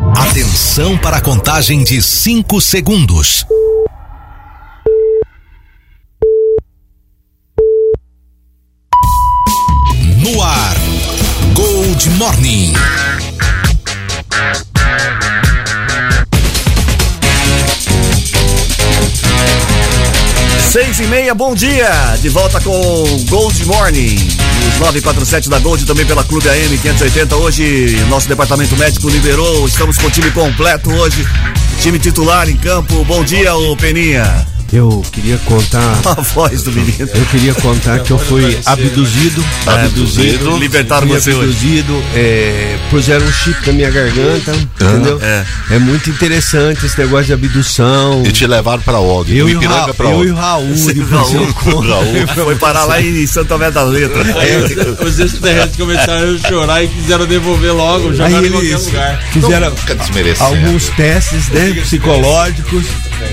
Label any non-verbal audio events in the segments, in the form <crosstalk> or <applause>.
Atenção para a contagem de 5 segundos. No ar, Gold Morning. Seis e meia, bom dia! De volta com Gold Morning. Os 947 da Gold também pela Clube AM 580. Hoje, nosso departamento médico liberou. Estamos com o time completo hoje. Time titular em campo. Bom dia, ô Peninha. Eu queria contar. <laughs> A voz do menino. Eu queria contar que eu fui abduzido. Abduzido. Libertaram fui você hoje. abduzido. É, puseram um chip na minha garganta. entendeu? é. É. muito interessante esse negócio de abdução. E te levaram pra OG. Eu, e o, Ra pra eu OG. e o Raul. Depois eu <laughs> Raul. Raul foi parar lá em Santa Tomé da Letra. Os extraterrestres começaram a chorar e quiseram devolver logo, Aí jogaram em qualquer eles lugar. fizeram alguns testes né, psicológicos.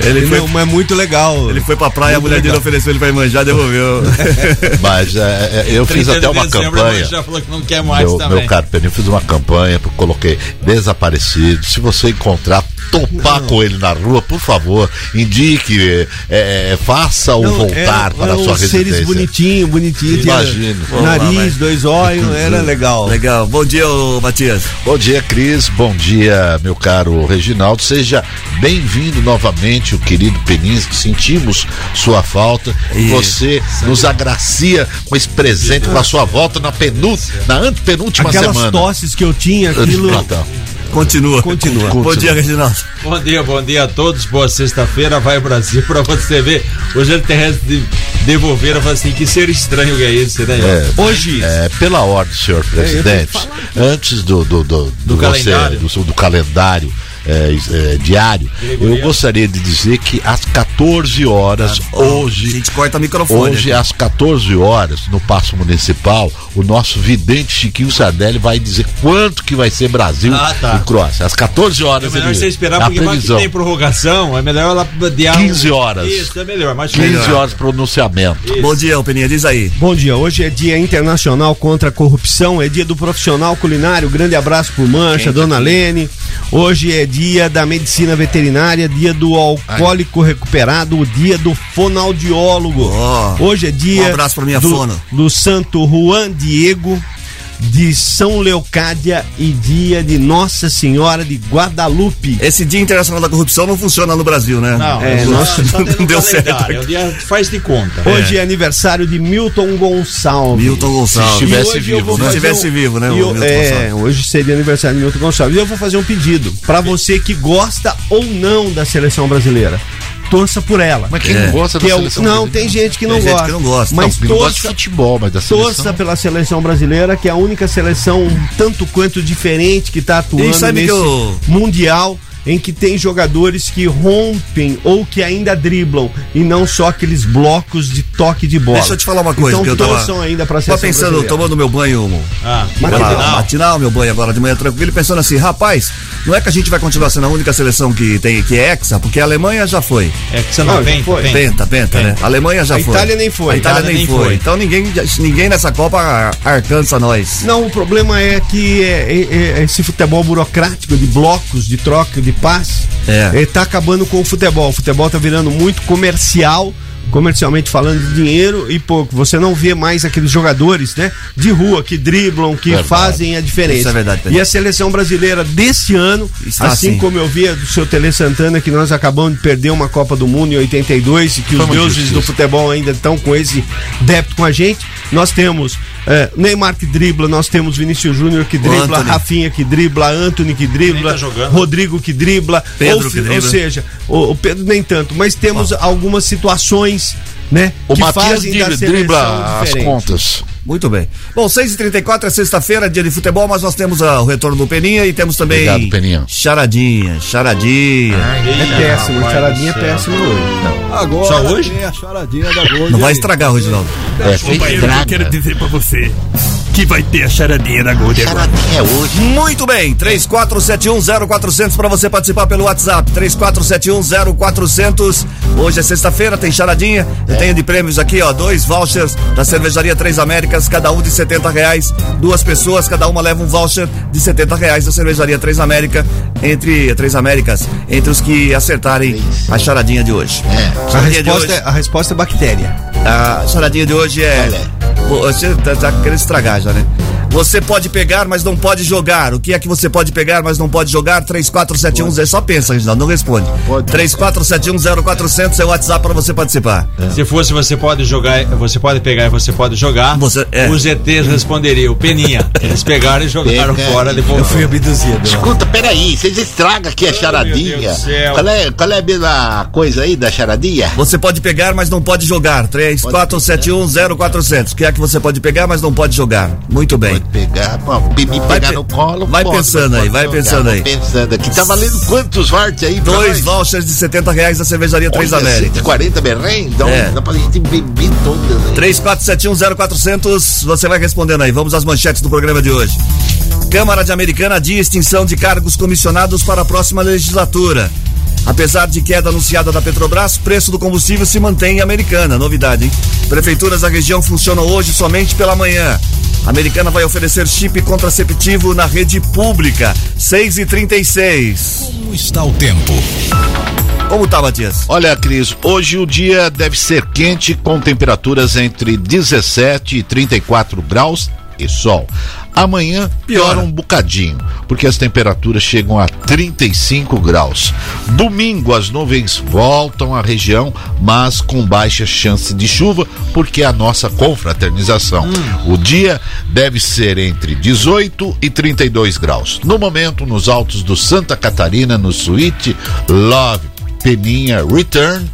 Ele Ele foi- não, é muito legal. Ele foi pra praia, a mulher dele ofereceu ele pra ir manjar, devolveu. <laughs> Mas é, é, eu fiz 30 até uma campanha. já falou que não quer mais Meu, também. meu eu fiz uma campanha, coloquei desaparecido. Se você encontrar, topar com ele na rua, por favor, indique, é, é, faça-o Não, voltar é, para é a sua uns residência. seres bonitinhos, bonitinhos. tinha Imagino. Nariz, dois olhos, era legal. Legal. Bom dia, ô Matias. Bom dia, Cris. Bom dia, meu caro Reginaldo. Seja bem-vindo novamente, o querido Peninho. Sentimos sua falta. E você nos agracia com esse presente com a sua volta na, penú na antepenúltima Aquelas semana. tosses que eu tinha, aquilo. Natal. Continua. Continua. Bom dia, Reginaldo. Bom dia, bom dia a todos. Boa sexta-feira, vai Brasil pra você ver. Os extraterrestres de- devolveram, falaram assim, que ser estranho que é esse, né? É, Hoje, É, pela ordem, senhor presidente, antes do, do, do, do, você- calendário. do, do calendário é, é, diário, eu gostaria de dizer que às 14 horas, A hoje, gente corta o microfone. hoje aqui. às 14 horas, no Paço Municipal, o nosso vidente Chiquinho Sardelli vai dizer quanto que vai ser Brasil Ah, tá. e Croácia. Às 14 É horas, melhor ele- você esperar, a porque previsão. tem prorrogação, é melhor ela adiar 15 horas. Isso, é melhor, mais 15 melhor. horas pronunciamento. Bom dia, Peninha, diz aí. bom dia. Hoje é dia internacional contra a corrupção, é dia do profissional culinário. Grande abraço pro Mancha, dona Lene. Hoje é dia da medicina veterinária, dia do alcoólico recuperado, o dia do fonoaudiólogo. Ó. Hoje é dia Um abraço pra minha do, fono. do Santo Juan Diego de São Leocádia e dia de Nossa Senhora de Guadalupe. Esse Dia Internacional da Corrupção não funciona no Brasil, né? Não, É, é, nossa, não <laughs> no deu certo. calendário, É o dia faz de conta. Hoje é. aniversário de Milton Gonçalves. Milton Gonçalves. Se estivesse eu vivo, né? Se estivesse vivo, né, o eu- Milton é, hoje seria aniversário de Milton Gonçalves. E eu vou fazer um pedido pra você que gosta ou não da seleção brasileira. Torça por ela. Mas quem É. não gosta Que da é o- seleção não, brasileira? tem gente que não, Tem gente gosta, que não gosta. Mas não, não gosta de torça, futebol, mas da torça seleção. pela seleção brasileira, que é a única seleção um tanto quanto diferente que está atuando sabe nesse que eu- mundial em que tem jogadores que rompem ou que ainda driblam e não só aqueles blocos de toque de bola. Deixa eu te falar uma coisa então, que eu tava- torçam ainda para Tava pensando, tomando meu banho Ah, Matinal. matinal. matinal, meu banho agora de manhã tranquilo, e pensando assim, rapaz, não é que a gente vai continuar sendo a única seleção que tem que é hexa, porque a Alemanha já foi. você não, Não, vem, foi. vem. Penta, penta, né? A Alemanha já A foi. Itália nem foi. A Itália, A Itália nem nem foi. foi. Então ninguém, ninguém nessa Copa alcança nós. Não, o problema é que é, é- é esse futebol burocrático de blocos, de troca, de passe, É. tá acabando com o futebol. O futebol tá virando muito comercial, comercialmente falando de dinheiro e pouco. Você não vê mais aqueles jogadores, né, de rua que driblam, que Verdade. fazem a diferença. Isso é verdade. E a seleção brasileira desse ano, Está assim assim. como eu via do seu Tele Santana que nós acabamos de perder uma Copa do Mundo em 82 e que Foi os deuses do futebol ainda estão com esse débito com a gente. Nós temos é, Neymar que dribla, nós temos Vinícius Júnior que dribla. Rafinha que dribla, Anthony que dribla, tá. Rodrigo que dribla, Pedro ou, que ou dribla. seja, o, o Pedro nem tanto, mas temos algumas situações, né, O que Matias fazem da dribla, dribla as contas. Muito bem. Bom, 6h34 é sexta-feira, dia de futebol, mas nós temos ah, o retorno do Peninha e temos também. Obrigado, Peninha. Charadinha, charadinha. É péssimo, o charadinha é péssimo hoje. Agora Só hoje? a charadinha da Gold. Não vai estragar, Reginaldo. É, você estraga. dizer pra você que vai ter a charadinha da Gold agora. Charadinha é hoje. Muito bem, 34710400 para você participar pelo WhatsApp. 34710400. Hoje é sexta-feira, tem charadinha. Eu tenho de prêmios aqui, ó, dois vouchers da cervejaria Três Américas, cada um de 70 reais. Duas pessoas, cada uma leva um voucher de 70 reais da cervejaria Três América entre Três Américas, entre os que acertarem a charadinha de hoje. É. A resposta, hoje- é, a resposta é bactéria. a charadinha de hoje é. Você tá, tá querendo estragar já, né? Você pode pegar, mas não pode jogar. O que é que você pode pegar, mas não pode jogar? 3471 é só pensa, Reginaldo, não responde. 34710400 é o WhatsApp para você participar. Se fosse você pode jogar, você pode pegar e você pode jogar. Você- é. Os ETs responderiam, Peninha. Eles pegaram e jogaram Pega. fora depois. Eu fui abduzido. Escuta, peraí, vocês estragam aqui a charadinha. Deus do céu. Qual é, qual é a mesma coisa aí da charadinha? Você pode pegar, mas não pode jogar. 34710400. O que é que você pode pegar, mas não pode jogar? Muito bem. Pegar, bom, me pegar pe- no colo. vai pensando aí, vai pensando aí. pensando aqui. Tá valendo quantos fortes aí? Dois vouchers de 70 reais da cervejaria Três Olha, Américas. 140 berrém? Então É. dá pra gente beber todas aí. 34710400, você vai respondendo aí. Vamos às manchetes do programa de hoje. Câmara de Americana adia extinção de cargos comissionados para a próxima legislatura. Apesar de queda anunciada da Petrobras, preço do combustível se mantém em Americana. Novidade, hein? Prefeituras da região funcionam hoje somente pela manhã. A Americana vai oferecer chip contraceptivo na rede pública. 6 e 36 Como está o tempo? Como tá, Matias? Olha, Cris, hoje o dia deve ser quente com temperaturas entre 17 e 34 graus e sol. Amanhã piora um bocadinho, porque as temperaturas chegam a 35 graus. Domingo as nuvens voltam à região, mas com baixa chance de chuva, porque é a nossa confraternização. O dia deve ser entre 18 e 32 graus. No momento, nos altos do Santa Catarina, no Suíte Love Peninha Return.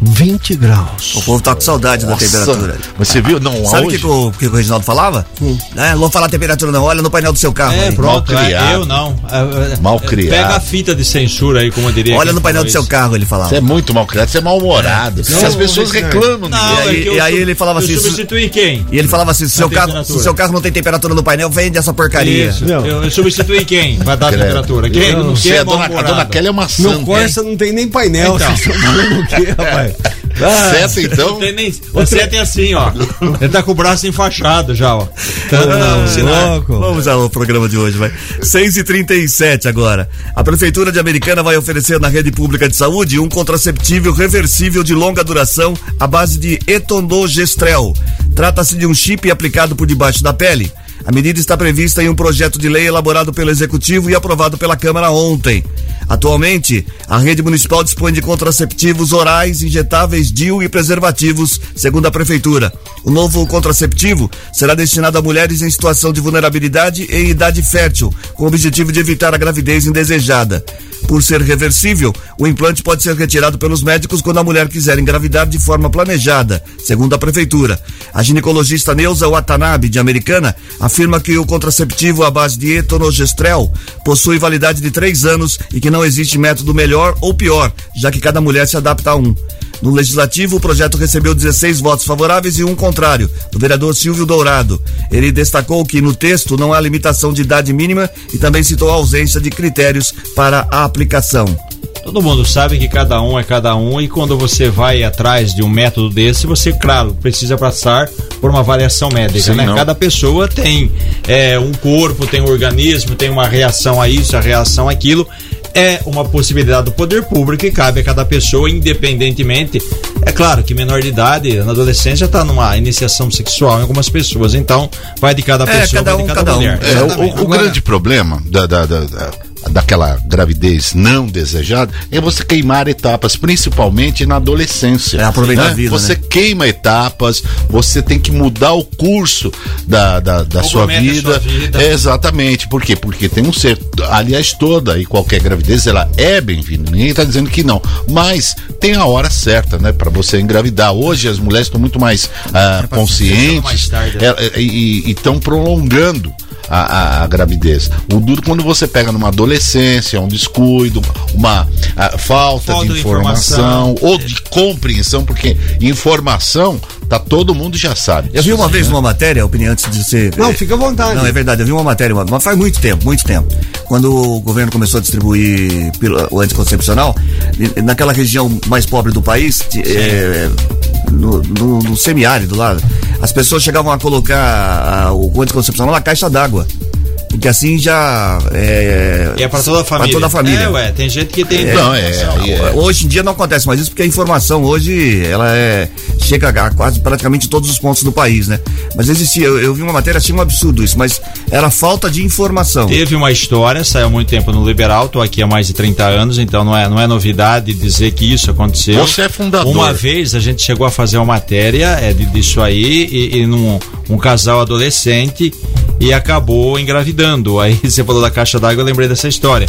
20 graus. O povo tá com saudade da Nossa, temperatura. Você viu? Não, Sabe o que, hoje- que o, que o Reginaldo falava? É, não vou falar temperatura não, olha no painel do seu carro. É, aí. pronto. Mal é, criado. eu não. É, é, Mal é, criado. Pega a fita de censura aí, como eu diria. Olha no painel do seu isso. carro, ele falava. Você é muito mal criado, você é mal-humorado. Não, As pessoas não, reclamam Não, E é aí- eu e aí ele falava eu assim, substitui quem? E ele falava assim: se seu, carro, se seu carro não tem temperatura no painel, vende essa porcaria. Isso. Não. Eu, eu substitui quem? Vai dar a Credo. temperatura. Quem? Eu não Quem sei, é a dona, a Kelly é uma No santa. Corsa não tem nem painel. Então. <laughs> Vocês estão falando o quê, <laughs> rapaz? Ah, Seta, então. Não tem nem. Você tem assim, ó. Ele tá com o braço enfaixado já, ó. Tá sinal. louco. Vamos ao programa de hoje, vai. 6h37 agora. A Prefeitura de Americana vai oferecer na rede pública de saúde um contraceptivo reversível de longa duração à base de etondogestrel. Trata-se de um chip aplicado por debaixo da pele. A medida está prevista em um projeto de lei elaborado pelo Executivo e aprovado pela Câmara ontem. Atualmente, a rede municipal dispõe de contraceptivos orais, injetáveis, DIU e preservativos, segundo a Prefeitura. O novo contraceptivo será destinado a mulheres em situação de vulnerabilidade e em idade fértil, com o objetivo de evitar a gravidez indesejada. Por ser reversível, o implante pode ser retirado pelos médicos quando a mulher quiser engravidar de forma planejada, segundo a Prefeitura. A ginecologista Neuza Watanabe, de Americana, afirma que o contraceptivo à base de etonogestrel possui validade de três anos e que não existe método melhor ou pior, já que cada mulher se adapta a um. No Legislativo, o projeto recebeu 16 votos favoráveis e um contrário, do vereador Silvio Dourado. Ele destacou que no texto não há limitação de idade mínima e também citou a ausência de critérios para a aplicação. Todo mundo sabe que cada um é cada um e quando você vai atrás de um método desse, você, claro, precisa passar por uma avaliação médica, Sim, né? não. Cada pessoa tem é, um corpo, tem um organismo, tem uma reação a isso, a reação àquilo. É uma possibilidade do poder público e cabe a cada pessoa, independentemente. É claro que menor de idade, na adolescência, está numa iniciação sexual em algumas pessoas, então vai de cada É, pessoa, cada vai de um, cada, cada um. mulher. É, o- o, grande problema da, da- da- da- daquela gravidez não desejada é você queimar etapas, principalmente na adolescência. É aproveitar né? a vida, Você né? queima etapas, você tem que mudar o curso da, da, da sua vida. sua vida. É, exatamente. Por quê? Porque tem um ser. Aliás, toda e qualquer gravidez ela é bem-vinda. Ninguém está dizendo que não. Mas tem a hora certa, né? Para você engravidar. Hoje as mulheres estão muito mais ah, conscientes mais tarde, né? é, é, e estão prolongando. A, a- a gravidez. O duro quando você pega numa adolescência, um descuido, uma falta, Falta de de informação, informação. ou de compreensão, porque informação tá todo mundo já sabe. Eu vi uma vez né? numa matéria, a opinião antes de ser. Não, fica à vontade. Não, é verdade. Eu vi uma matéria, uma- mas faz muito tempo, muito tempo. Quando o governo começou a distribuir o anticoncepcional, naquela região mais pobre do país, é, no, no- no semiárido lá, as pessoas chegavam a colocar a- o anticoncepcional na caixa d'água. Porque assim já. É, é pra toda a família. Pra toda a família. É, ué, tem gente que tem. Não, é, é. Hoje em dia não acontece mais isso porque a informação hoje ela é chega a quase praticamente todos os pontos do país, né? Mas existia, eu, eu vi uma matéria achei um absurdo isso, mas era falta de informação. Teve uma história, saiu há muito tempo no Liberal, tô aqui há mais de 30 anos, então não é, não é novidade dizer que isso aconteceu. Você é fundador. Uma vez a gente chegou a fazer uma matéria é, de, disso aí, e, e num um casal adolescente e acabou engravidando. Aí <laughs> você falou da caixa d'água, eu lembrei dessa história.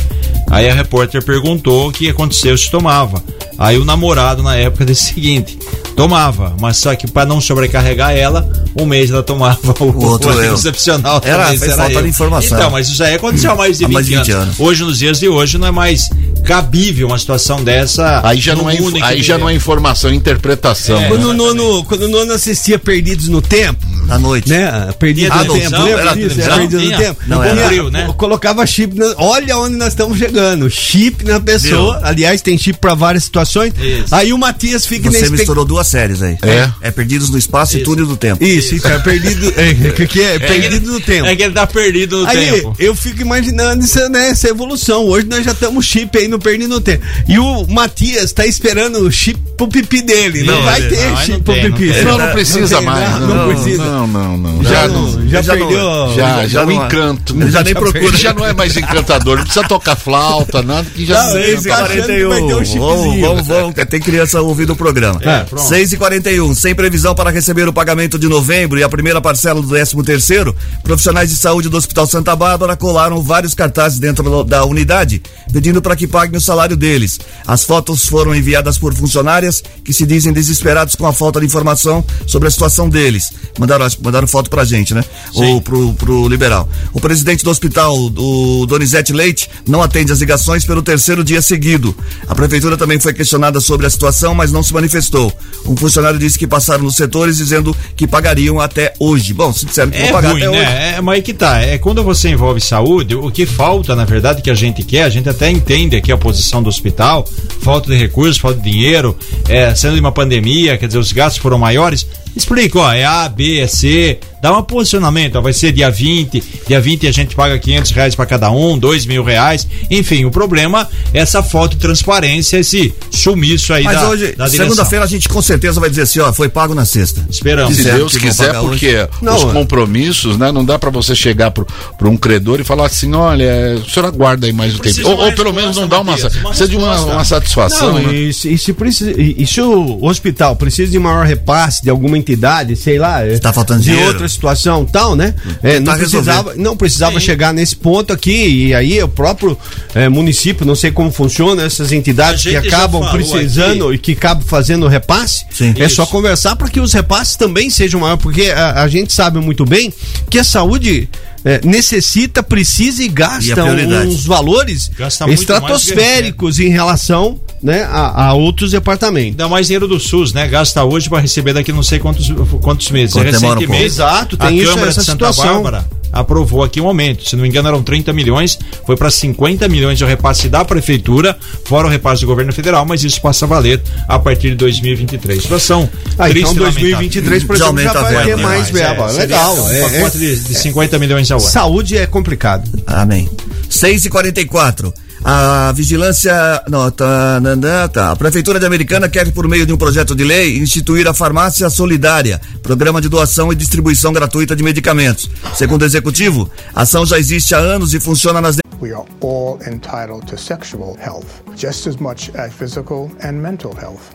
Aí a repórter perguntou o que aconteceu se tomava. Aí o namorado na época disse o seguinte: tomava, mas só que para não sobrecarregar ela, um mês ela tomava <laughs> o, O outro o anticoncepcional. Era- talvez foi falta de informação. Então, mas isso aí aconteceu há mais de Há 20, mais de 20 anos. anos. Hoje, nos dias de hoje, não é mais cabível uma situação dessa. Aí já no não é, aí já não é informação, é interpretação. É. Quando o nono, quando o nono assistia Perdidos no Tempo, À noite. né? Tinha no Tempo, televisão? lembra Era disso? Era no Tinha? Tempo. Não, Tinha- era. Né? Colocava chip, na- olha onde nós estamos chegando, chip na pessoa, aliás tem chip pra várias situações, Isso. aí o Matias fica Você na expect- misturou duas séries aí. É. É Perdidos no Espaço e Isso. Túnel do Tempo. Isso, então é perdido, é, que que é? perdido no tempo. É que ele tá perdido no Aí tempo. eu fico imaginando essa, né, essa evolução. Hoje nós já estamos chip aí no Perdido no Tempo. E o Matias tá esperando o chip pro pipi dele. Não, Não, vai ter não, chip não pro tem, não pipi. Não, não precisa tem, mais. Não, não precisa. Não, não, não. Já, não, já, já não- perdeu. já, já, já o não- encanto. <laughs> já nem Já procura. perdeu. Já não é mais encantador. Não precisa tocar flauta, nada que já Não, não, esse encanta. cara- achando que vai ter um chipzinho. Vamos, vamos, vamos. Tem criança ouvindo o programa. É, pronto. 6 e 41 sem previsão para receber o pagamento de novembro e a primeira parcela do 13 terceiro, profissionais de saúde do Hospital Santa Bárbara colaram vários cartazes dentro da unidade, pedindo para que paguem o salário deles. As fotos foram enviadas por funcionárias que se dizem desesperados com a falta de informação sobre a situação deles. Mandaram, mandaram foto pra gente, né? Ou pro, pro liberal. O presidente do hospital, o Donizete Leite, não atende as ligações pelo terceiro dia seguido. A prefeitura também foi questionada sobre a situação, mas não se manifestou. Um funcionário disse que passaram nos setores dizendo que pagariam até hoje. Bom, se disseram que É vão pagar ruim, até hoje. né? É, mas aí que tá. É quando você envolve saúde, o que falta, na verdade, que a gente quer, a gente até entende aqui a posição do hospital, falta de recursos, falta de dinheiro, é, sendo de uma pandemia, quer dizer, os gastos foram maiores. Explica, ó, é A, B, é C, dá um posicionamento, ó, vai ser dia 20, dia 20 a gente paga 500 reais para cada um, 2 mil reais, enfim, o problema é essa falta de transparência, esse sumiço aí Mas da, hoje, segunda-feira, a gente com certeza vai dizer assim, ó, foi pago na sexta. Esperamos. Se Deus quiser, porque Não, os é. compromissos, né? Não dá pra você chegar pro, pro um credor e falar assim, olha, o senhor aguarda aí mais um tempo. Ou, ou pelo menos não dá uma, uma precisa de uma, uma satisfação, Não, né? e, se, e se precisa, e, e se o hospital precisa de maior repasse de alguma entidade, sei lá, é, Tá faltando de dinheiro. outra situação tal, né? É, não Tentar precisava, não precisava chegar nesse ponto aqui e aí o próprio é, município, não sei como funciona essas entidades que acabam precisando aqui. e que acabam fazendo repasse. Sim. É Isso. só conversar para que os repasses também sejam maiores, porque a, a gente sabe muito bem que a saúde é, necessita, precisa e E gasta prioridade? uns valores Gasta estratosféricos em relação né, a, a outros departamentos. Ainda mais dinheiro do SUS, né? Gasta hoje para receber daqui não sei quantos, quantos meses. Quanto demora um Recentemente, pouco. Exato, tem a isso, Câmara essa de Santa situação. Bárbara aprovou aqui um aumento. Se não me engano, eram 30 milhões, foi para 50 milhões de repasse da prefeitura, fora o repasse do governo federal, mas isso passa a valer a partir de 2023. Situação Ah, triste então e lamentável. 2023, por Já exemplo, já vai ter verba, mais é, verba. seria Legal. Um é- é- de, de 50 milhões Saúde é complicado. Amém. 6 e 44 A vigilância. Não, tá, não, não, tá. A Prefeitura de Americana quer, por meio de um projeto de lei, instituir a Farmácia Solidária, programa de doação e distribuição gratuita de medicamentos. Segundo o executivo, a ação já existe há anos e funciona nas. We are all entitled to sexual health, just as much as physical and mental health.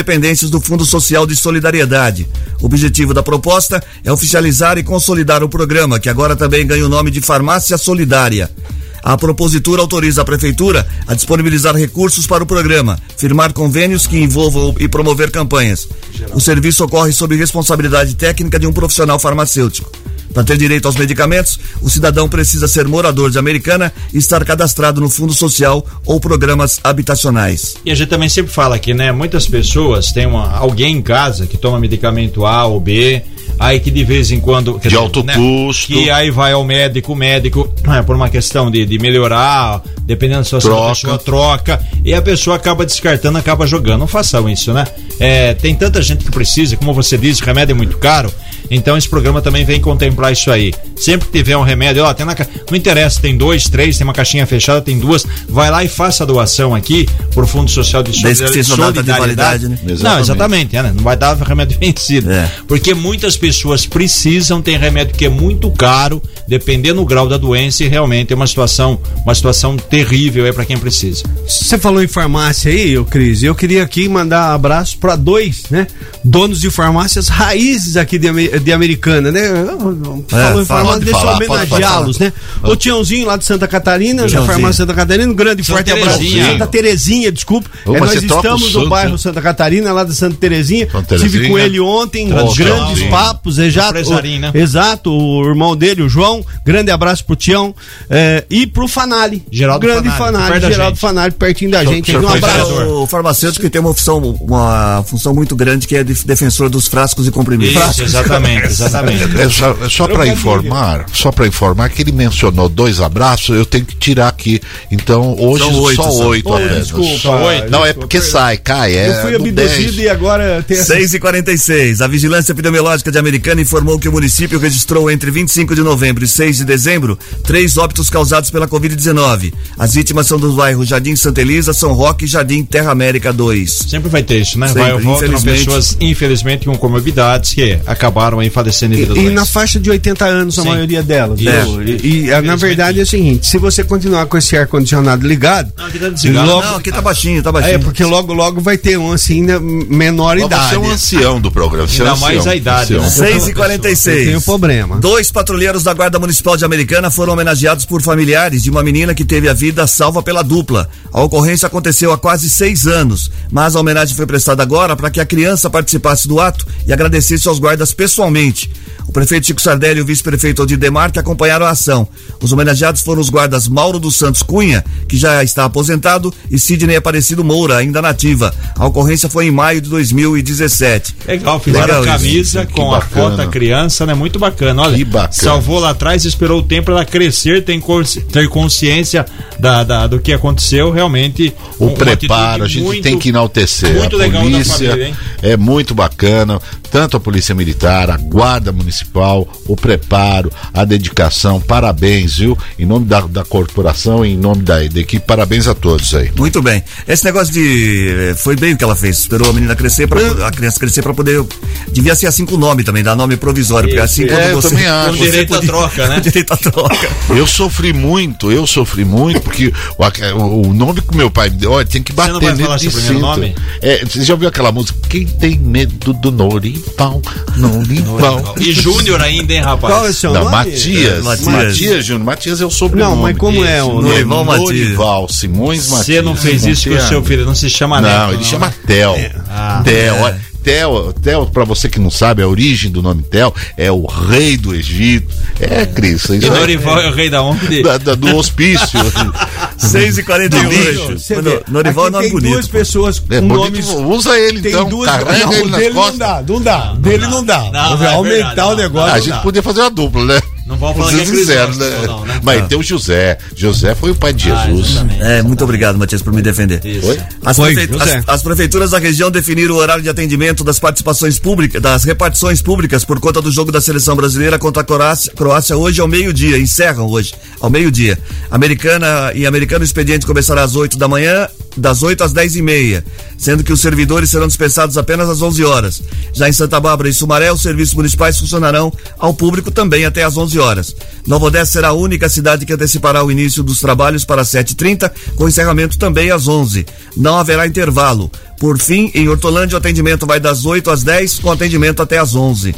Dependências do Fundo Social de Solidariedade. O objetivo da proposta é oficializar e consolidar o programa, que agora também ganha o nome de Farmácia Solidária. A propositura autoriza a Prefeitura a disponibilizar recursos para o programa, firmar convênios que envolvam e promover campanhas. O serviço ocorre sob responsabilidade técnica de um profissional farmacêutico. Para ter direito aos medicamentos, o cidadão precisa ser morador de Americana e estar cadastrado no Fundo Social ou programas habitacionais. E a gente também sempre fala aqui, né? Muitas pessoas têm uma, alguém em casa que toma medicamento A ou B, aí que de vez em quando. De alto custo. Que aí vai ao médico, o médico, <clears throat> é, por uma questão de, de melhorar, dependendo da situação, Troca. a pessoa troca, e a pessoa acaba descartando, acaba jogando. Não façam isso, né? É, tem tanta gente que precisa, como você disse, o remédio é muito caro. Então esse programa também vem contemplar isso aí. Sempre que tiver um remédio, ó, tem na ca... não interessa, tem dois, três, tem uma caixinha fechada, tem duas, vai lá e faça a doação aqui pro Fundo Social de Desde que seja data de validade, né? Não, Exatamente. exatamente, é, né? não vai dar remédio <laughs> vencido. É. Porque muitas pessoas precisam, tem remédio que é muito caro, dependendo do grau da doença, e realmente é uma situação, uma situação terrível é para quem precisa. Você falou em farmácia aí, ô Cris, eu queria aqui mandar um abraço para dois, né? Donos de farmácias raízes aqui de, de Americana, né? Falou em fala, farmácia, pode deixa eu homenageá-los, né? O Tiãozinho lá de Santa Catarina, da farmácia Santa Catarina, um grande e Santa forte abraço. Terezinha. Santa Terezinha, desculpa. Ô, É, nós estamos o no bairro? Santa Catarina, lá de Santa Terezinha. Santa Terezinha. com ele ontem, Tradicional. grandes Sim. papos, exato. Empresarinho, né? Exato, o irmão dele, o João. Grande abraço pro Tião. é, e pro Fanali. Geraldo grande Fanali, Fanali, Geraldo. Fanali, pertinho da gente. Um abraço. O farmacêutico que tem uma função, uma função muito grande que é de defensor dos frascos e comprimidos. Isso, exatamente, exatamente. É só, é só para informar, só para informar que ele mencionou dois abraços, eu tenho que tirar aqui. Então hoje São oito, só só. oito apenas. desculpa, Só oito. Não, é desculpa, porque perdão. sai, cai. É Eu fui abduzido 10. e agora tem essa 6 e 46 A Vigilância Epidemiológica de Americana informou que o município registrou entre 25 de novembro e 6 de dezembro três óbitos causados pela Covid-19. As vítimas são dos bairros Jardim Santa Elisa, São Roque e Jardim Terra América 2. Sempre vai ter isso, né? Sempre, vai ou volta pessoas, infelizmente, com comorbidades que acabaram aí falecendo devido E, e na faixa de 80 anos, a Sim. maioria delas. Viu? E, e, na verdade é o seguinte: se você continuar com esse ar-condicionado ligado, Não, aqui tá desligado. logo- Não, aqui tá baixinho, tá baixinho. é porque logo, logo vai ter um assim, né, menor Mas idade. Você é um ancião do programa. Você é Ainda ancião, mais a idade, ancião. né? 6 e Eu 46 tenho problema. Dois patrulheiros da Guarda Municipal de Americana foram homenageados por familiares de uma menina que teve a vida salva pela dupla. A ocorrência aconteceu há quase seis anos, mas a homenagem foi prestada agora para que a criança participasse do ato e agradecesse aos guardas pessoalmente. O prefeito Chico Sardelli e o vice-prefeito Odir Demarque acompanharam a ação. Os homenageados foram os guardas Mauro dos Santos Cunha, que já está aposentado, e Sidney Aparecido Moura, ainda nativa. A ocorrência foi em maio de 2017. Legal, fizeram Legal a camisa isso. com a foto da criança, né? Muito bacana. Olha, Que bacana. salvou lá atrás, esperou o tempo para ela crescer, ter, consci- ter consciência da, da- do que aconteceu. Realmente, O uma preparo, a gente muito- tem que enaltecer. muito a legal polícia família, hein? É muito bacana, tanto a Polícia Militar, a Guarda Municipal, o preparo, a dedicação. Parabéns, viu? Em nome da, da corporação e em nome da, da equipe, parabéns a todos aí. Muito bem. Esse negócio de. eh, Foi bem o que ela fez. Esperou a menina crescer, pra, a criança crescer pra poder. Devia ser assim com o nome também, dar nome provisório. Porque assim quando É, eu você. também acho. Com você direito à troca, né? <laughs> Com direito à troca. Eu sofri muito, eu sofri muito, porque o, o- nome que meu pai me deu, olha, tem que bater não vai falar seu primeiro nome? É, você já ouviu aquela música? Quem tem medo do Norival? Norival. E Júnior ainda, hein, rapaz? Qual é o seu Não, nome? Matias. É, Matias. Matias. Júnior. Matias é o sobrenome. Não, mas como é o? Norival Matias. Norival Simões Matias. Você não fez isso com o seu filho, não se chama Não, Neto, ele chama Theo. Ah. Theo, olha. Theo, Theo, pra você que não sabe, a origem do nome Theo é o rei do Egito. É, Cris. E aí- Norival é o rei da onde? da- da- do hospício. <laughs> 6 e 48 Você vê, Norival é nome tem bonito. duas pô. pessoas É com bonito, nomes. usa ele Tem então, duas. carrega não, ele nas dele costas. não dá, não dá. dele não dá. Não, Vou não, é aumentar verdade, o não. negócio. Ah, a gente dá. podia fazer uma dupla, né? Não vamos falar Vocês que é né? não, né? Mas tem o José. José foi o pai de Ah, Jesus. exatamente. É, muito obrigado, Matias, por me defender. Oi? As, Foi, prefe- as- as prefeituras da região definiram o horário de atendimento das participações públicas, das repartições públicas por conta do jogo da seleção brasileira contra a Croácia, Croácia hoje ao meio-dia, encerram hoje, ao meio-dia. Americana e Americano o expediente começará às 8 da manhã, das 8 às 10 e meia, sendo que os servidores serão dispensados apenas às 11 horas. Já em Santa Bárbara e Sumaré, os serviços municipais funcionarão ao público também até às 11 horas. Nova Odessa será a única cidade que antecipará o início dos trabalhos para 7h30, com encerramento também às 11 Não haverá intervalo. Por fim, em Hortolândia, o atendimento vai das 8 às 10, com atendimento até às 11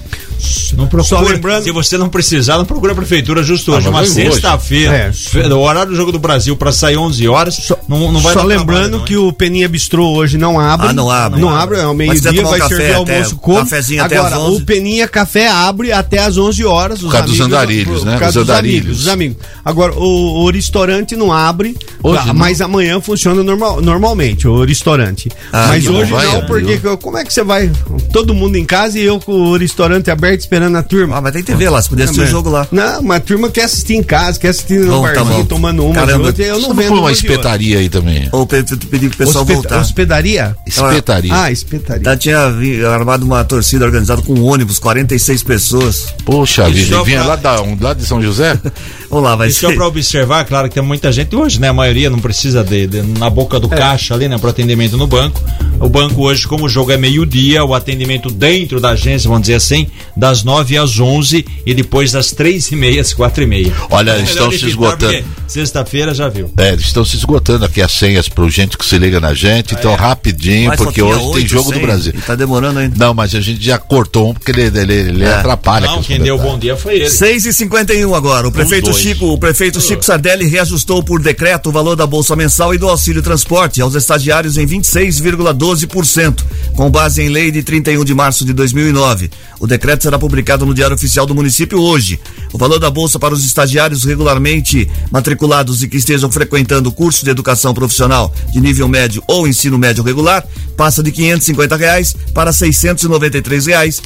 Não procura, Só lembrando- Se você não precisar, não procura a prefeitura justo hoje. Ah, uma sexta-feira. É. fe- O horário do Jogo do Brasil para sair 11 horas. não, não vai Só lembrando trabalho, não, que o Peninha Bistrô hoje não abre. Ah, não abre. Não abre, é ao quiser meio-dia, vai café servir até- almoço como. cafezinho até Agora, às 11. o Peninha Café abre até às 11 horas. Os causa dos amigos- andarilhos, por né? causa Os dos andarilhos. amigos, os amigos. Agora, o, o restaurante não abre, Hoje ah, não? mas amanhã funciona normal, normalmente, o restaurante. Ah, mas não hoje vai não, porque como é que você vai? Todo mundo em casa e eu com o restaurante aberto esperando a turma. Ah, mas tem TV lá, você podia assistir o jogo lá. Não, uma turma quer assistir em casa, quer assistir no Bom, tá barzinho, bom. tomando uma Caramba, junto, eu não não vendo uma espetaria aí também? Ou pe- pe- pedir pro pessoal Hospeda- voltar. Hospedaria? Espetaria. Ah, espetaria. Já tinha vi- armado uma torcida organizada com um ônibus, 46 pessoas. Poxa E vida, só e vinha pra- lá, da, um, lá de São José? <laughs> Vamos lá, vai E só ser. para observar, claro que tem muita gente hoje, né? A maioria não precisa de, de- na boca É. do caixa ali, né? Para atendimento no banco. O banco hoje, como o jogo é meio-dia, o atendimento dentro da agência, vamos dizer assim, das 9 às 11 e depois das 3 e meia às 4 e meia. Olha, É estão se esgotando. Sexta-feira já viu. É, eles estão se esgotando aqui as senhas pro gente que se liga na gente, então rapidinho, Mas porque hoje tem oito, jogo do cem, Brasil. Tá demorando ainda. Não, mas a gente já cortou um porque ele, ele, ele É. atrapalha. Não, quem deu o bom dia foi ele. 6 e 51 agora. O prefeito. Chico, o prefeito Chico Sardelli reajustou por decreto o valor da bolsa mensal e do auxílio transporte aos estagiários em 26,12%, com base em lei de 31 de março de 2009. O decreto será publicado no Diário Oficial do município hoje. O valor da bolsa para os estagiários regularmente matriculados e que estejam frequentando curso de educação profissional de nível médio ou ensino médio regular passa de 550 reais para R$ 693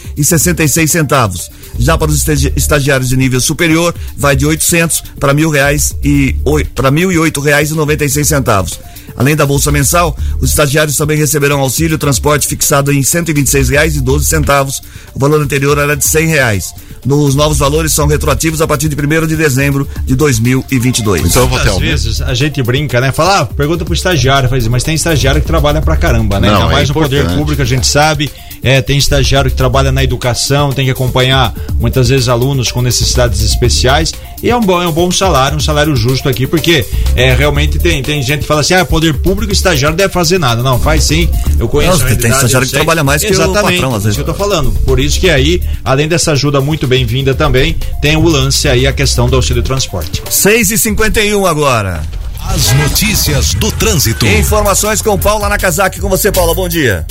reais e 66 centavos. Já para os estagi- estagiários de nível superior, vai de 800 para mil reais e para mil e oito reais e 96 centavos. Além da bolsa mensal, os estagiários também receberão auxílio transporte fixado em 126 reais e 12 centavos. O valor anterior era de 100 reais. Nos novos valores são retroativos a partir de 1 de dezembro de 2022. Então o vezes a gente brinca, né? Fala, ah, pergunta pro estagiário, faz, mas tem estagiário que trabalha pra caramba, né? Não, Ainda é mais no poder público, a gente sabe. É, tem estagiário que trabalha na educação, tem que acompanhar muitas vezes alunos com necessidades especiais. E é um bom, é um bom salário, um salário justo aqui, porque é, realmente tem, tem gente que fala assim: ah, poder público, estagiário não deve fazer nada. Não, faz sim. Eu conheço. Não, tem estagiário que sei. trabalha mais que o Exatamente, patrão, às vezes. Isso que eu tô falando. Por isso que aí, além dessa ajuda muito bem-vinda também, tem o lance aí, a questão do auxílio transporte. 6 e 51 agora. As notícias do trânsito. Informações com Paula Nakazaki. Com você, Paula. Bom dia.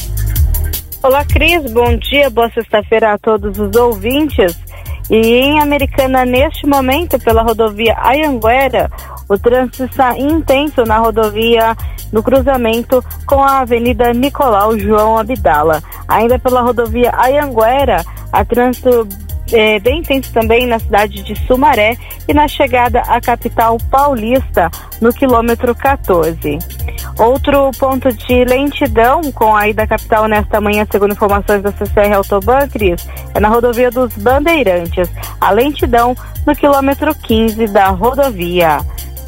Olá, Cris. Bom dia, boa sexta-feira a todos os ouvintes. E em Americana, neste momento, pela rodovia Ayanguera, o trânsito está intenso na rodovia no cruzamento com a Avenida Nicolau João Abdala. Ainda pela rodovia Ayanguera, há trânsito é, bem intenso também na cidade de Sumaré e na chegada à capital paulista, no quilômetro 14. Outro ponto de lentidão com a ida à capital nesta manhã, segundo informações da CCR Autoban, Cris, é na rodovia dos Bandeirantes. A lentidão no quilômetro 15 da rodovia.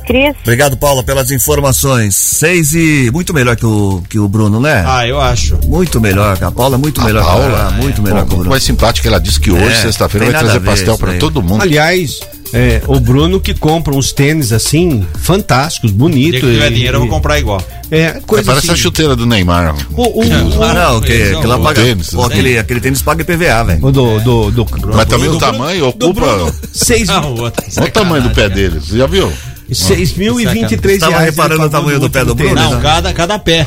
Cris, Obrigado, Paula, pelas informações. 6 e. Muito melhor que o, que o Bruno, né? Ah, eu acho. Muito melhor, a Paula é muito melhor. que o Paula, Bruno, muito melhor que o Bruno. mais simpática, ela disse que hoje, É, sexta-feira, vai trazer a pastel aí. todo mundo. Aliás, é, o Bruno que compra uns tênis assim, fantásticos, Se bonitos. tiver e- dinheiro, eu vou comprar igual. É, coisa Parece assim. a chuteira do Neymar. O, <laughs> o, Ah, não, que, lá o paga. tênis, pô, né? aquele, aquele tênis paga IPVA, velho. o do, do, do, Mas também o tamanho do ocupa. Bruno, seis- Ah, o outro. Olha o tamanho do pé dele. Você já viu? 6.023 Estava reparando o tamanho do pé do Bruno? Não, cada, cada pé.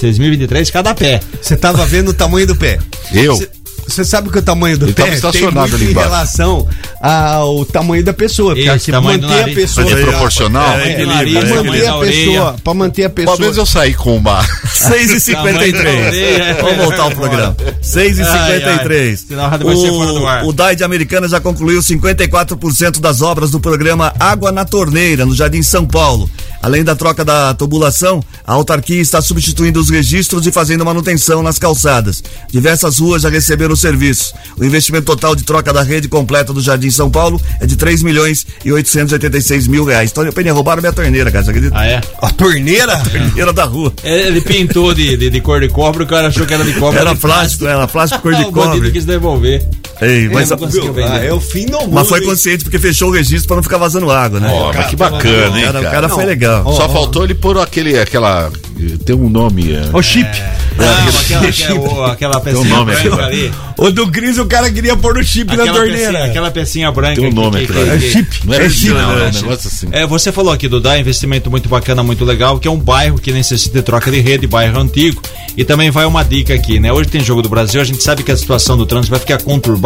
2023, cada pé. Você tava vendo o tamanho do pé. Eu? Cê- você sabe que o tamanho do Ele pé tava tem estacionado muito ali em embaixo. relação ao tamanho da pessoa. Porque Isso, se tamanho do manter a nariz. pessoa. Mas é proporcional? É, É, pra nariz, tamanho manter da a orelha. pessoa. Pra manter a pessoa. Uma vez eu saí com uma. 6 e <laughs> 53 Vamos voltar ao programa. 6 e Ai, 53 ai. Senão a rádio vai ser fora do ar. O, o DAI de Americana já concluiu 54% das obras do programa Água na Torneira, no Jardim São Paulo. Além da troca da tubulação, a autarquia está substituindo os registros e fazendo manutenção nas calçadas. Diversas ruas já receberam o serviço. O investimento total de troca da rede completa do Jardim São Paulo é de 3 milhões e 886 mil reais. Então, Penha, roubaram minha torneira, cara. Você acredita? Ah, é? A torneira? Torneira da rua. É, Ele pintou de, de, de cor de cobre, o cara achou que era de cobre. Era de plástico, era plástico cor de o bandido cobre. quis devolver. Ei, mas, não. Ah, é o fim do mundo. mas foi consciente porque fechou o registro para não ficar vazando água, né? Ó, mas que bacana, hein, O cara, o cara? cara foi legal. Só faltou ele pôr aquele, aquela. Tem um nome. é, O chip. Não, aquela, aquela, aquela Tem um pecinha nome branca aqui, ali. O do Cris, o cara queria pôr no chip na Aquela torneira. pecinha, aquela pecinha branca. Tem um nome que- aqui. É chip. Não é, É chip, chip, não, é um chip. negócio assim. É, você falou aqui do DA, investimento muito bacana, muito legal, que é um bairro que necessita de troca de rede, bairro antigo. E também vai uma dica aqui, né? Hoje tem Jogo do Brasil, a gente sabe que a situação do trânsito vai ficar conturbada.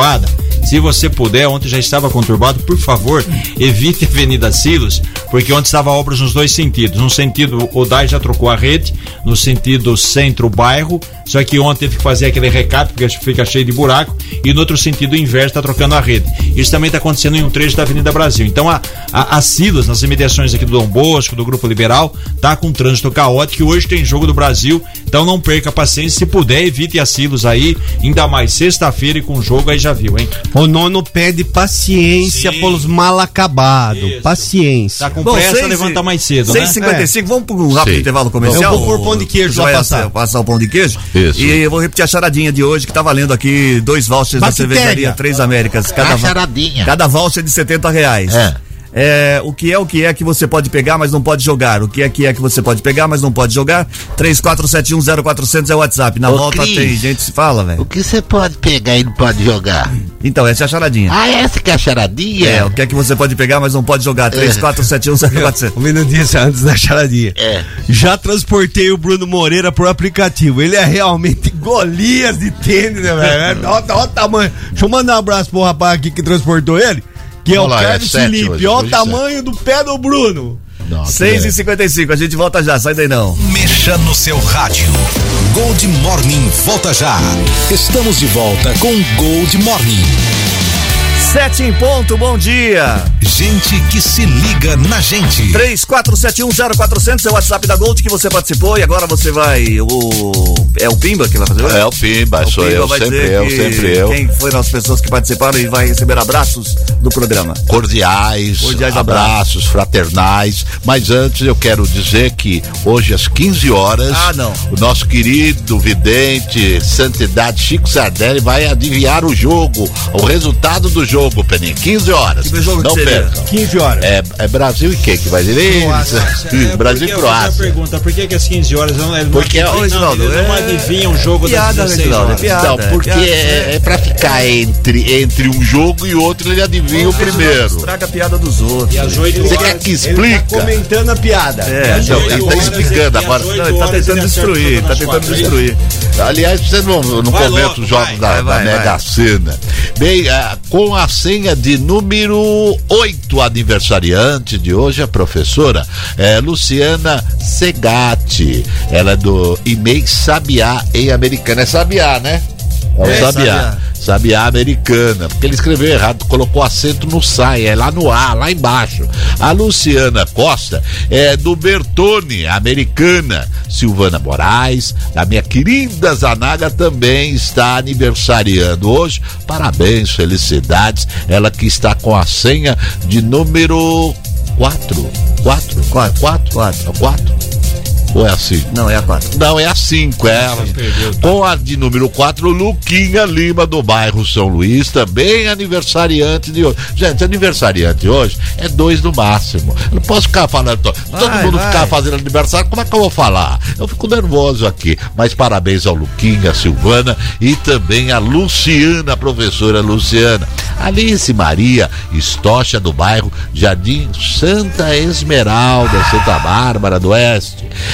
Se você puder, ontem já estava conturbado, por favor, evite a Avenida Silos, porque ontem estava obras nos dois sentidos. No sentido, o DAI já trocou a rede, no sentido centro-bairro, só que ontem teve que fazer aquele recado, porque fica cheio de buraco, e no outro sentido, o inverso está trocando a rede. Isso também está acontecendo em um trecho da Avenida Brasil. Então, a, a, a Silas, nas imediações aqui do Dom Bosco, do Grupo Liberal, tá com trânsito caótico, e hoje tem jogo do Brasil, então não perca a paciência, se puder, evite a Silos aí, ainda mais sexta-feira e com jogo aí já viu, hein? O nono pede paciência Sim. pelos mal acabados. Isso. Paciência. Tá com pressa, levanta mais cedo, né? 6h55, vamos para um rápido Sim. intervalo comercial? Eu vou pôr pão de queijo Já passar. passar o pão de queijo? Isso. E eu vou repetir a charadinha de hoje, que tá valendo aqui dois vouchers da cervejaria Três Américas. Cada, A charadinha. cada voucher de 70 reais. É. É, o que é o que é que você pode pegar, mas não pode jogar? O que é que é que você pode pegar, mas não pode jogar? 34710400 é o WhatsApp. Na Ô, volta Cris. tem gente se fala, velho. O que você pode pegar e não pode jogar? Então, essa é a charadinha. Ah, essa que é a charadinha? É, o que é que você pode pegar, mas não pode jogar? 34710400. <laughs> Um minutinho antes da charadinha. É. Já transportei o Bruno Moreira pro aplicativo. Ele é realmente <laughs> Golias de tênis, né, velho? <laughs> Olha o tamanho. Deixa eu mandar um abraço pro rapaz aqui que transportou ele. Que é o lá, é Carlos sete Felipe. hoje, Olha o hoje tamanho do pé do Bruno. Não, 6h55, a gente volta já, sai daí não. Mexa no seu rádio. Gold Morning volta já. Estamos de volta com Gold Morning. Sete em ponto, bom dia. Gente que se liga na gente. 34710400 é o WhatsApp da Gold que você participou e agora você vai. O, é o Pimba que vai fazer hoje? É o Pimba, O sou Pimba eu, sempre eu, sempre eu. Quem foram as pessoas que participaram e vai receber abraços do programa? Cordiais, Cordiais abraços, fraternais. Mas antes eu quero dizer que hoje às 15 horas, Ah, não. o nosso querido vidente, santidade Chico Sardelli vai adivinhar o jogo, o resultado do jogo, Peninha. 15 horas. Que jogo que Não seria? percam. 15 horas. É, é Brasil e quem que vai dizer? <laughs> É, Brasil e Croácia. Pergunta, por que, que às 15 horas não, eles Porque, não, Reginaldo, não, não é- adivinham o jogo Piada, das 16 Reginaldo, é horas? piada. Não, porque é, é pra ficar entre, entre um jogo e outro, ele adivinha o primeiro. Estraga a piada dos outros. Às 8 Você horas... quer que Ele tá explica? comentando a piada. É, às Não, ele tá horas, explicando agora. Não, ele tá horas tentando destruir, tá tentando destruir. Aliás, você não, não comenta os jogos da, da Mega. Sena. Bem, ah, com a senha de número 8 aniversariante de hoje, a professora é Luciana Segatti. Ela é do e-mail Sabiá em Americana. É Sabiá, né? É o É, Sabiá. Sabiá. Sabiá americana, porque ele escreveu errado, colocou acento no sai, é lá no A, lá embaixo. A Luciana Costa é do Bertone, americana. Silvana Moraes, a minha querida Zanaga também está aniversariando hoje. Parabéns, felicidades. Ela que está com a senha de número 4. 4? 4? 4? 4? 4? Ou é assim? Não, é a 4. Não, é a 5, é ela. Com a de número 4, Luquinha Lima, do bairro São Luís, também aniversariante de hoje. Gente, aniversariante hoje é dois no máximo. Eu não posso ficar falando, to- todo Vai, mundo vai. ficar fazendo aniversário, como é que eu vou falar? Eu fico nervoso aqui. Mas parabéns ao Luquinha, a Silvana e também a Luciana, a professora Luciana. Alice Maria Estocha, do bairro Jardim Santa Esmeralda, Santa Bárbara do Oeste.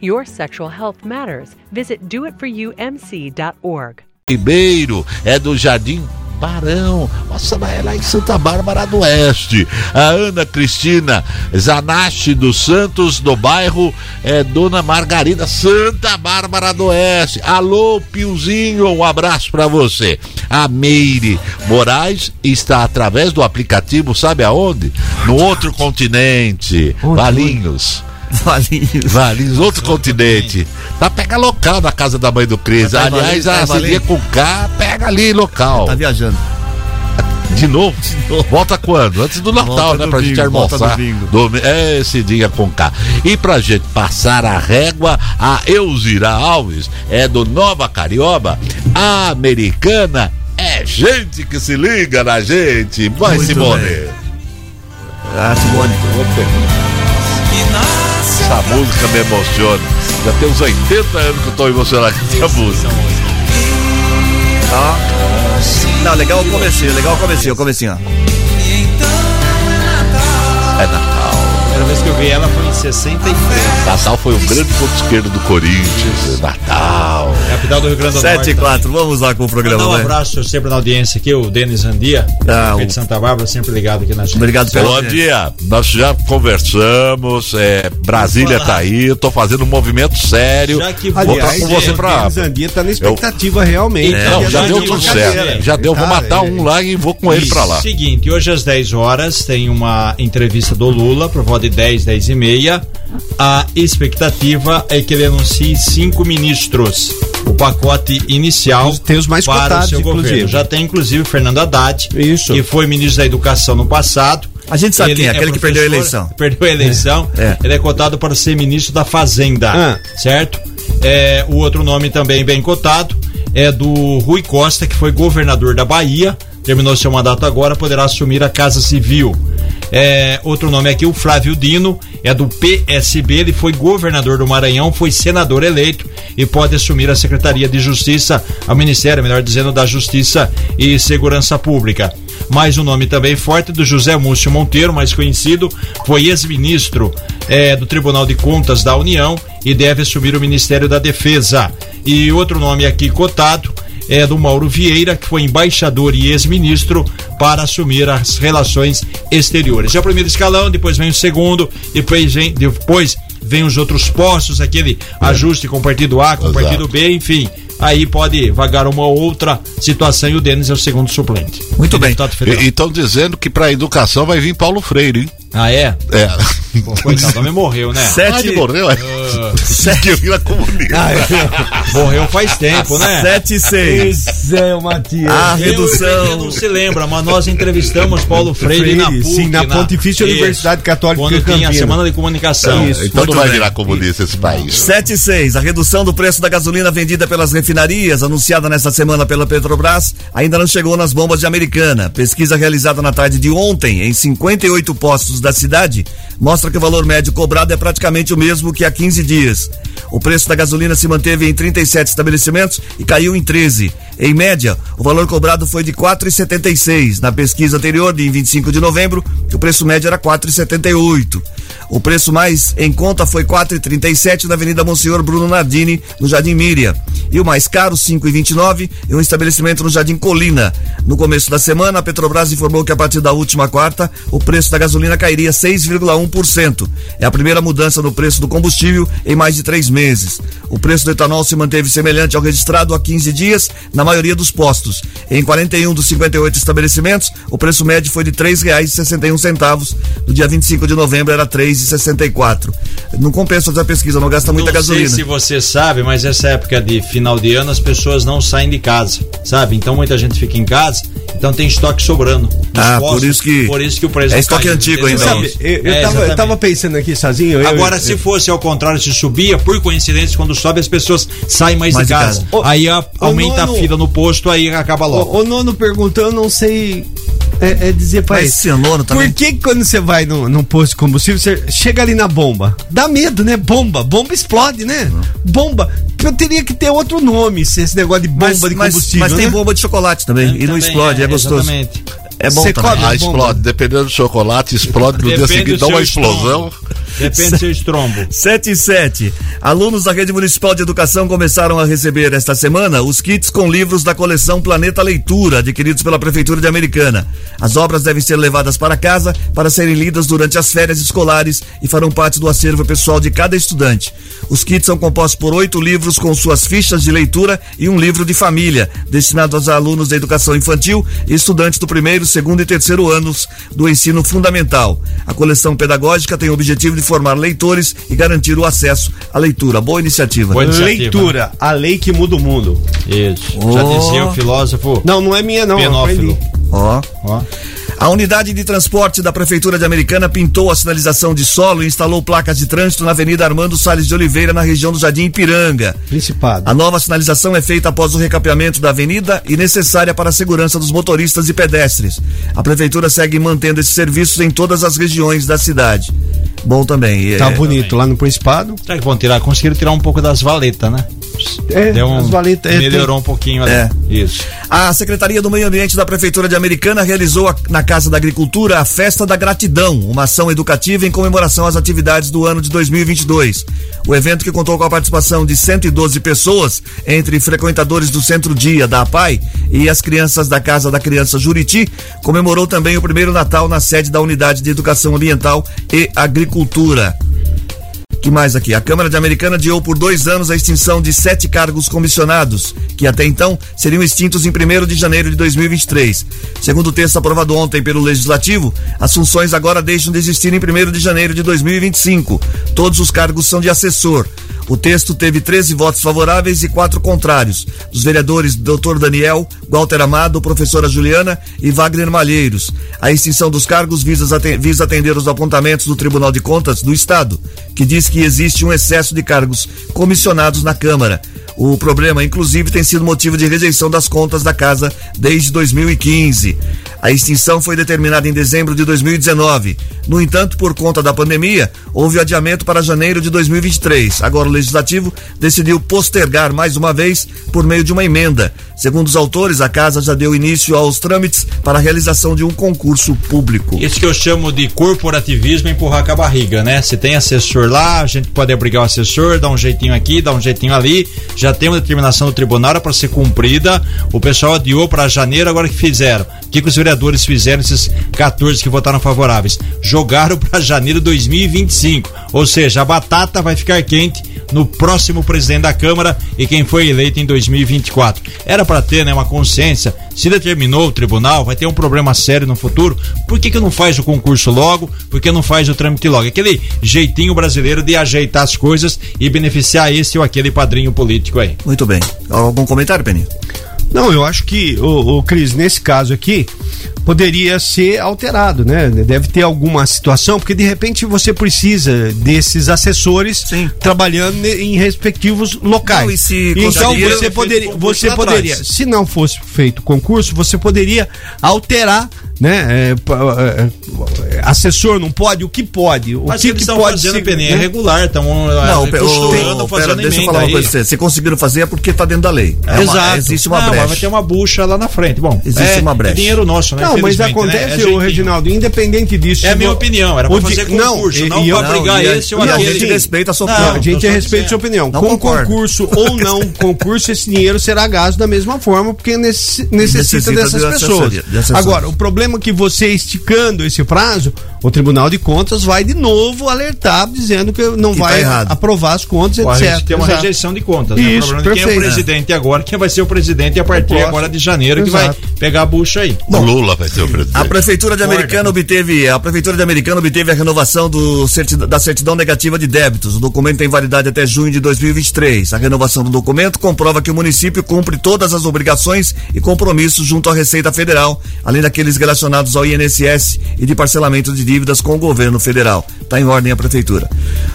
Your sexual health matters. Visit doitforumc.org. Ribeiro é do Jardim Barão. Nossa, é lá em Santa Bárbara do Oeste. A Ana Cristina Zanache dos Santos, do bairro é Dona Margarida, Santa Bárbara do Oeste. Alô, Piozinho, um abraço para você. A Meire Moraes está através do aplicativo, sabe aonde? No outro continente, Valinhos. <laughs> Valinhos. Valinhos, outro continente. Tá pega local na casa da mãe do Cris. Tá em Aliás, tá em a Celia Valinhos. com K, pega ali local. Tá viajando. De novo? <laughs> Volta quando? Antes do Natal, Volta né? Pra gente domingo, almoçar. domingo. Domi- É esse dia com K. E pra gente passar a régua, a Elzira Alves é do Nova Carioba. A americana é gente que se liga na gente. Vai, Muito Simone. bem. Ah, Simone. Essa música me emociona. Já tem uns 80 anos que eu tô emocionado com essa música. Tá. Não, legal o comecinho, legal o comecinho, o comecinho, ó. É Natal. Vez que eu vi ela foi em 63. Natal foi um grande ponto esquerdo do Corinthians. Natal. Capital do Rio Grande do 7 Norte. e 4, vamos lá com o programa. Mandar um vai. abraço sempre na audiência aqui, o Denis Andia, Ah, o- de Santa Bárbara, sempre ligado aqui na gente. Obrigado pelo Bom dia, nós já conversamos, é, Brasília tá aí, eu tô fazendo um movimento sério. Já que Vou Aliás, estar com você pra. O Zandia tá na expectativa realmente. Então, Não, Ele já tá deu de tudo certo. Já deu, vou Cara, matar um lá e vou com ele pra lá. Seguinte, hoje às 10 horas tem uma entrevista do Lula, por volta de 10, 10 e meia. A expectativa é que ele anuncie cinco ministros. O pacote inicial Tem os mais para cotados, o seu inclusive. governo. Já tem inclusive Fernando Haddad, Isso. que foi ministro da Educação no passado. A gente sabe quem é, aquele que perdeu a eleição. <laughs> Perdeu a eleição. É. Ele é cotado para ser ministro da Fazenda, Ah. certo? É, o outro nome também bem cotado é do Rui Costa, que foi governador da Bahia, terminou seu mandato agora, poderá assumir a Casa Civil. É, outro nome aqui, o Flávio Dino, é do PSB, ele foi governador do Maranhão, foi senador eleito e pode assumir a Secretaria de Justiça, ao Ministério, melhor dizendo, da Justiça e Segurança Pública. Mais um nome também forte do José Múcio Monteiro, mais conhecido, foi ex-ministro eh, do Tribunal de Contas da União e deve assumir o Ministério da Defesa. E outro nome aqui cotado é do Mauro Vieira, que foi embaixador e ex-ministro para assumir as relações exteriores. É o primeiro escalão, depois vem o segundo, depois vem, depois vem os outros postos, aquele ajuste com o partido A, com o partido B, enfim. Aí pode vagar uma outra situação e o Denis é o segundo suplente. Muito É bem. E estão dizendo que pra educação vai vir Paulo Freire, hein? Ah, é? É. Pô, coitado, o homem morreu, né? Ah, Sete, ele morreu, é? Que vira comunista. Morreu faz tempo, né? 7 e 6. Zé, o Matias. A Eu- Ele redução. não se lembra, mas nós entrevistamos Paulo Freire, na PUC, sim, na Pontifícia Isso. Universidade Católica Quando de tinha a. Semana de Comunicação. Isso. Então Muito não vai bem. virar comunista esse país. 7 e 6. A redução do preço da gasolina vendida pelas refinarias, anunciada nesta semana pela Petrobras, ainda não chegou nas bombas de Americana. Pesquisa realizada na tarde de ontem em 58 postos da cidade mostra que o valor médio cobrado é praticamente o mesmo que há 15 dias. O preço da gasolina se manteve em 37 estabelecimentos e caiu em 13. Em média, o valor cobrado foi de 4,76. Na pesquisa anterior, de 25 de novembro, o preço médio era 4,78. O preço mais em conta foi 4,37 na Avenida Monsenhor Bruno Nardini, no Jardim Míria. E o mais caro, 5,29, em um estabelecimento no Jardim Colina. No começo da semana, a Petrobras informou que a partir da última quarta, o preço da gasolina cairia 6,1%. É a primeira mudança no preço do combustível em mais de três meses. O preço do etanol se manteve semelhante ao registrado há 15 dias na maioria dos postos. Em 41 dos 58 estabelecimentos, o preço médio foi de R$ 3,61. No dia 25 de novembro era R$ 3,64. Não compensa fazer a pesquisa, não gasta muita não gasolina. sei se você sabe, mas essa época de final de ano as pessoas não saem de casa, sabe? Então muita gente fica em casa, então tem estoque sobrando. Ah, postos, por isso que- por isso que o preço é estoque antigo entendeu? Sabe, eu, eu, É, tava, eu tava pensando aqui sozinho. eu- Agora, eu- se fosse ao contrário, se subia, por coincidência, quando sobe, as pessoas saem mais, Mais de de casa. casa. Aí a- aumenta nono- a fila no posto, aí acaba logo. O, o nono perguntou, eu não sei é, é dizer pra Mas ele. esse nono também- Por que quando você vai no, num posto de combustível, você chega ali na bomba? Dá medo, né? Bomba. Bomba explode, né? Bomba. Eu teria que ter outro nome, se esse negócio de bomba Mas, de mas, combustível. mas tem né? bomba de chocolate também. e não também, explode, é, é, gostoso. exatamente. É bom Você também. come Ah, bomba? explode. Dependendo do chocolate, explode no dia Depende seguinte, do dá uma explosão. Depende do seu estrombo. <laughs> 7 e 7. Alunos da Rede Municipal de Educação começaram a receber esta semana os kits com livros da coleção Planeta Leitura, adquiridos pela Prefeitura de Americana. As obras devem ser levadas para casa para serem lidas durante as férias escolares e farão parte do acervo pessoal de cada estudante. Os kits são compostos por oito livros com suas fichas de leitura e um livro de família, destinados a alunos da educação infantil e estudantes do primeiro, segundo e terceiro anos do ensino fundamental. A coleção pedagógica tem o objetivo de formar leitores e garantir o acesso à leitura. Boa iniciativa. Boa iniciativa. Leitura, a lei que muda o mundo. Isso. Oh. Já dizia o filósofo Não, não é minha, não. Penófilo. Ó. Ó. A unidade de transporte da Prefeitura de Americana pintou a sinalização de solo e instalou placas de trânsito na Avenida Armando Salles de Oliveira, na região do Jardim Ipiranga. Principado. A nova sinalização é feita após o recapeamento da avenida e necessária para a segurança dos motoristas e pedestres. A Prefeitura segue mantendo esses serviços em todas as regiões da cidade. Bom também. Tá é, bonito lá no Principado. Será que vão tirar? Conseguiram tirar um pouco das valetas, né? É, Deu um, as valetas, é, melhorou um pouquinho ali. É. Isso. A Secretaria do Meio Ambiente da Prefeitura de Americana realizou a- na Casa da Agricultura a Festa da Gratidão, uma ação educativa em comemoração às atividades do ano de 2022. O evento, que contou com a participação de 112 pessoas, entre frequentadores do Centro Dia da APAI e as crianças da Casa da Criança Juriti, comemorou também o primeiro Natal na sede da Unidade de Educação Ambiental e Agricultura. Que mais aqui? A Câmara de Americana adiou por dois anos a extinção de sete cargos comissionados, que até então seriam extintos em 1 de janeiro de 2023. Segundo o texto aprovado ontem pelo Legislativo, as funções agora deixam de existir em 1 de janeiro de 2025. Todos os cargos são de assessor. O texto teve 13 votos favoráveis e quatro contrários, dos vereadores Dr. Daniel, Walter Amado, professora Juliana e Wagner Malheiros. A extinção dos cargos visa aten- visa atender os apontamentos do Tribunal de Contas do Estado, que diz que existe um excesso de cargos comissionados na Câmara. O problema, inclusive, tem sido motivo de rejeição das contas da casa desde 2015. A extinção foi determinada em dezembro de 2019. No entanto, por conta da pandemia, houve adiamento para janeiro de 2023. Agora, o Legislativo decidiu postergar mais uma vez por meio de uma emenda. Segundo os autores, a casa já deu início aos trâmites para a realização de um concurso público. Isso que eu chamo de corporativismo empurrar com a barriga, né? Se tem assessor lá, a gente pode obrigar o assessor, dar um jeitinho aqui, dar um jeitinho ali. Já tem uma determinação do tribunal para ser cumprida. O pessoal adiou para janeiro, agora que fizeram? O que, que os vereadores fizeram, esses 14 que votaram favoráveis? Jogaram para janeiro de 2025. Ou seja, a batata vai ficar quente no próximo presidente da Câmara e quem foi eleito em 2024. Era para ter né, uma consciência. Se determinou o tribunal, vai ter um problema sério no futuro. Por que, que não faz o concurso logo? Por que não faz o trâmite logo? Aquele jeitinho brasileiro de ajeitar as coisas e beneficiar esse ou aquele padrinho político aí. Muito bem. Algum comentário, Peninho? Não, eu acho que, o, o Cris, nesse caso aqui, poderia ser alterado, né? Deve ter alguma situação, porque de repente você precisa desses assessores trabalhando ne- em respectivos locais. Não, e então você poderia, você poderia, se não fosse feito concurso, você poderia alterar né? É, pa- é, assessor não pode, o que pode? O Mas que, que estão pode fazendo ser, Peninha, né? é regular, estão Não, pe- costurando, ô, fazendo pera, deixa eu falar uma coisa pra você. Se conseguiram fazer é porque tá dentro da lei. É uma- Exato. existe uma Não, brecha. vai ter uma bucha lá na frente. Bom, Existe é, uma brecha. É dinheiro nosso, né? Não, mas né? acontece, É o jeitinho. Reginaldo, independente disso. É a se minha opinião, era o pra fazer concurso, não e eu- pra brigar a- esse ou e a aquele. gente respeita a sua Não, opinião. a gente respeita a sua opinião. Não Com concordo. concurso ou <laughs> não concurso, esse dinheiro será gasto da mesma forma, porque necess- necessita, Necessita dessas de pessoas. Agora, o problema é que você esticando esse prazo, o Tribunal de Contas vai de novo alertar, dizendo que não Que tá vai errado. aprovar as contas, Pô, etc. tem uma Exato. rejeição de contas. né? Isso, o problema de quem é o perfeito. presidente agora, quem vai ser o presidente a partir agora de janeiro, que vai Exato. pegar a bucha aí. O Lula vai ser o presidente. A prefeitura de Americana obteve, a prefeitura de Americana obteve a renovação do certidão- da certidão negativa de débitos. O documento tem validade até junho de 2023. A renovação do documento comprova que o município cumpre todas as obrigações e compromissos junto à Receita Federal, além daqueles relacionados ao INSS e de parcelamento de dívidas com o governo federal. Está em ordem a prefeitura.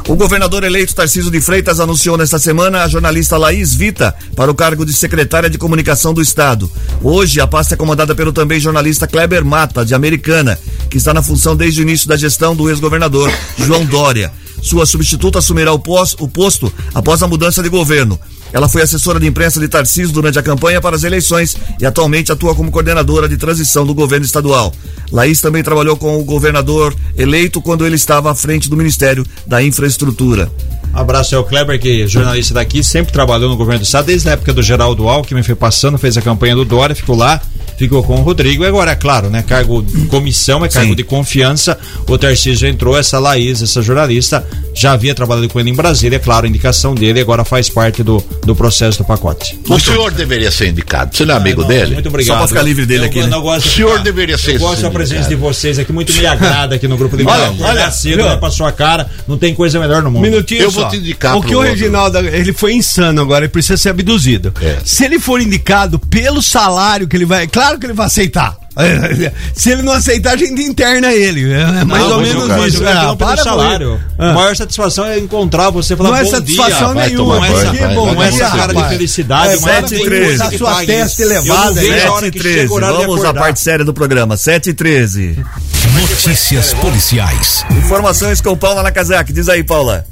O governador eleito Tarcísio de Freitas anunciou nesta semana a jornalista Laís Vita para o cargo de secretária de comunicação do Estado. Hoje, a pasta é comandada pelo também jornalista Kleber Mata, de Americana, que está na função desde o início da gestão do ex-governador João Dória. Sua substituta assumirá o posto após a mudança de governo. Ela foi assessora de imprensa de Tarcísio durante a campanha para as eleições e atualmente atua como coordenadora de transição do governo estadual. Laís também trabalhou com o governador eleito quando ele estava à frente do Ministério da Infraestrutura. Abraço ao Kleber, que é jornalista daqui, sempre trabalhou no governo do estado, desde a época do Geraldo Alckmin, foi passando, fez a campanha do Dória, ficou lá, ficou com o Rodrigo, e agora, é claro, né, cargo de comissão, é cargo Sim. de confiança, o Tarcísio entrou, essa Laís, essa jornalista, já havia trabalhado com ele em Brasília, é claro, a indicação dele, agora faz parte do, do processo do pacote. O senhor deveria ser indicado. Você não é amigo não, dele? Muito obrigado. Só pra ficar livre dele Eu- aqui, eu né? gosto O senhor deveria ser Eu gosto da presença de vocês aqui, muito me agrada aqui no grupo de Olha, Olha, olha, cedo, viu? né, pra sua cara, não tem coisa melhor no mundo. Minutinho Eu só. Vou te indicar O que o outro. Reginaldo, ele foi insano agora, ele precisa ser abduzido. É. Se ele for indicado pelo salário que ele vai, claro que ele vai aceitar. <laughs> Se ele não aceitar, a gente interna ele. É mais Não, ou menos quero- isso. Ah, não pelo para com salário. A Ah. maior satisfação é encontrar você e falar Não é bom satisfação dia. nenhuma. vai, bom vai Não tomar é essa cara de felicidade, É, mas sete tem e coisa treze. que A sua testa elevada, Eu não vejo né? a hora 7 e que 13. chega o horário de Vamos à parte séria do programa. 7 e 13. Notícias policiais. Informações com Paula Nakazaki. Diz aí, Paula.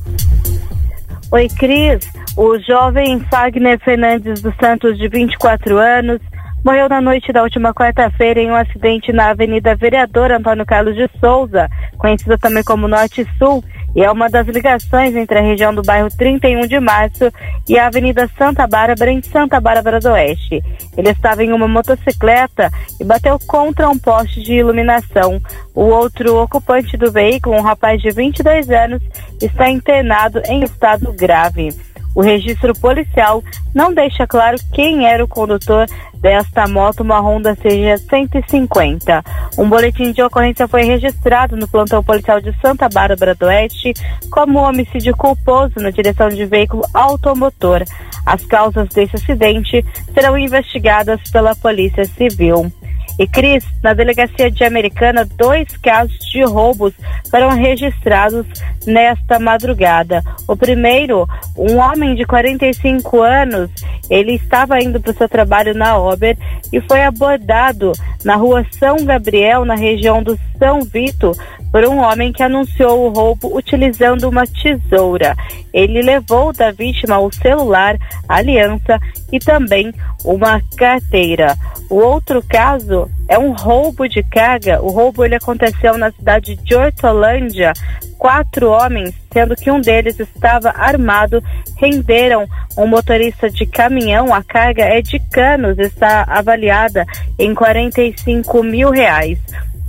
Oi, Cris. O jovem Fagner Fernandes dos Santos, de 24 anos, morreu na noite da última quarta-feira em um acidente na Avenida Vereador Antônio Carlos de Souza, conhecida também como Norte Sul, e é uma das ligações entre a região do bairro 31 de Março e a Avenida Santa Bárbara, em Santa Bárbara do Oeste. Ele estava em uma motocicleta e bateu contra um poste de iluminação. O outro ocupante do veículo, um rapaz de 22 anos, está internado em estado grave. O registro policial não deixa claro quem era o condutor desta moto, uma Honda CG 150. Um boletim de ocorrência foi registrado no plantão policial de Santa Bárbara do Oeste como homicídio culposo na direção de veículo automotor. As causas desse acidente serão investigadas pela Polícia Civil. E Cris, na delegacia de Americana, dois casos de roubos foram registrados nesta madrugada. O primeiro, um homem de 45 anos, ele estava indo para o seu trabalho na Ober e foi abordado na rua São Gabriel, na região do São Vito, por um homem que anunciou o roubo utilizando uma tesoura. Ele levou da vítima o celular, aliança e também uma carteira. O outro caso é um roubo de carga. O roubo ele aconteceu na cidade de Hortolândia. Quatro homens, sendo que um deles estava armado, renderam um motorista de caminhão. A carga é de canos, está avaliada em 45 mil reais.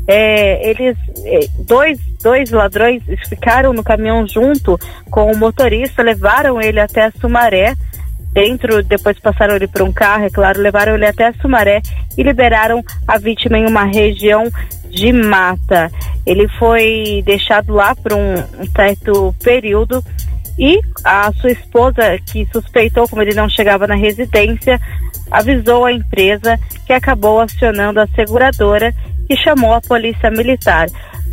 É, eles, é, dois, dois ladrões ficaram no caminhão junto com o motorista, levaram ele até Sumaré dentro, depois passaram ele para um carro, é claro, levaram ele até Sumaré e liberaram a vítima em uma região de mata. Ele foi deixado lá por um certo período e a sua esposa, que suspeitou, como ele não chegava na residência, avisou a empresa que acabou acionando a seguradora e chamou a polícia militar.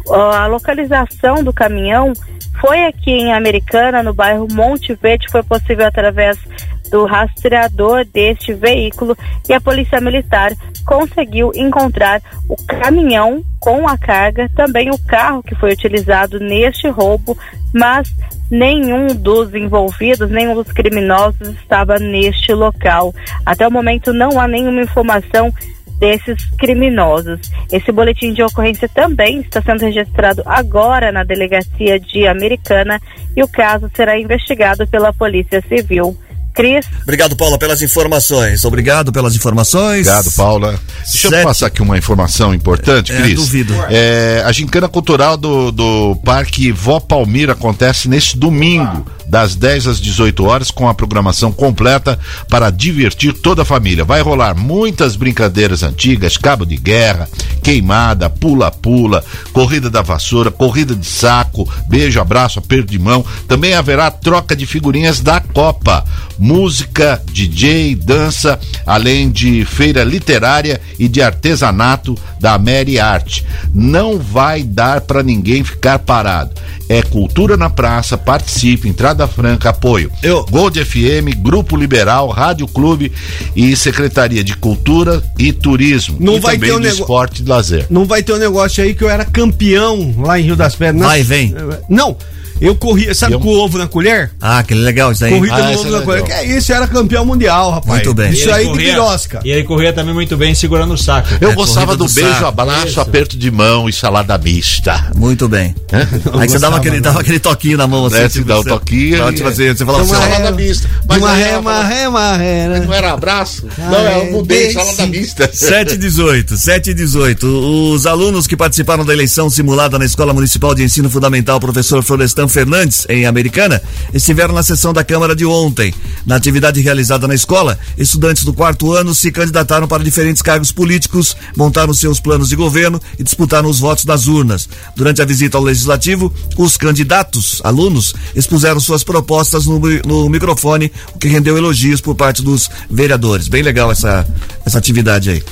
A localização do caminhão foi aqui em Americana, no bairro Monte Verde, foi possível através do rastreador deste veículo e a Polícia Militar conseguiu encontrar o caminhão com a carga, também o carro que foi utilizado neste roubo, mas nenhum dos envolvidos, nenhum dos criminosos estava neste local. Até o momento não há nenhuma informação desses criminosos. Esse boletim de ocorrência também está sendo registrado agora na delegacia de Americana e o caso será investigado pela Polícia Civil. Cris. Obrigado, Paula, pelas informações. Obrigado pelas informações. Obrigado, Paula. Deixa eu Sete- passar aqui uma informação importante, É, Cris. duvido. É, a gincana cultural do, do Parque Vó Palmira acontece neste domingo, das 10 às 18 horas, com a programação completa para divertir toda a família. Vai rolar muitas brincadeiras antigas, cabo de guerra, queimada, pula-pula, corrida da vassoura, corrida de saco, beijo, abraço, aperto de mão. Também haverá troca de figurinhas da Copa. música, DJ, dança, além de feira literária e de artesanato da Mary Art. Não vai dar para ninguém ficar parado. É cultura na praça, participe, entrada franca, apoio. Eu... Gold FM, Grupo Liberal, Rádio Clube e Secretaria de Cultura e Turismo. Não e vai também ter um de lazer. Não vai ter um negócio aí que eu era campeão lá em Rio das Pedras. Vai e vem. Não, eu corria, sabe com o ovo na colher? Ah, que legal isso aí. Corrida Ah, no ovo é na legal. colher. Que é isso, eu era campeão mundial, rapaz. Muito bem. Isso aí de corria- birosca. E ele corria também muito bem segurando o saco. Eu É, gostava do, do beijo, saco. abraço, Isso. aperto de mão e salada mista. Muito bem. Aí você dava aquele, dava aquele toquinho na mão assim. É, se dá o você- toquinho Pra, e- tipo assim, você falava Então, assim, é- salada mista. Mas Uma ré, uma ré, uma ré. né? Não era abraço? Ah, não, é, eu mudei, beijo. salada mista. <laughs> 7 e 18, 7 e 18. Os alunos que participaram da eleição simulada na Escola Municipal de Ensino Fundamental Professor Florestan Fernandes, em Americana, estiveram na sessão da Câmara de ontem. Na atividade realizada na escola, estudantes do quarto ano se candidataram para diferentes cargos políticos, montaram seus planos de governo e disputaram os votos das urnas. Durante a visita ao Legislativo, os candidatos, alunos, expuseram suas propostas no, no microfone, o que rendeu elogios por parte dos vereadores. Bem legal essa, essa atividade aí.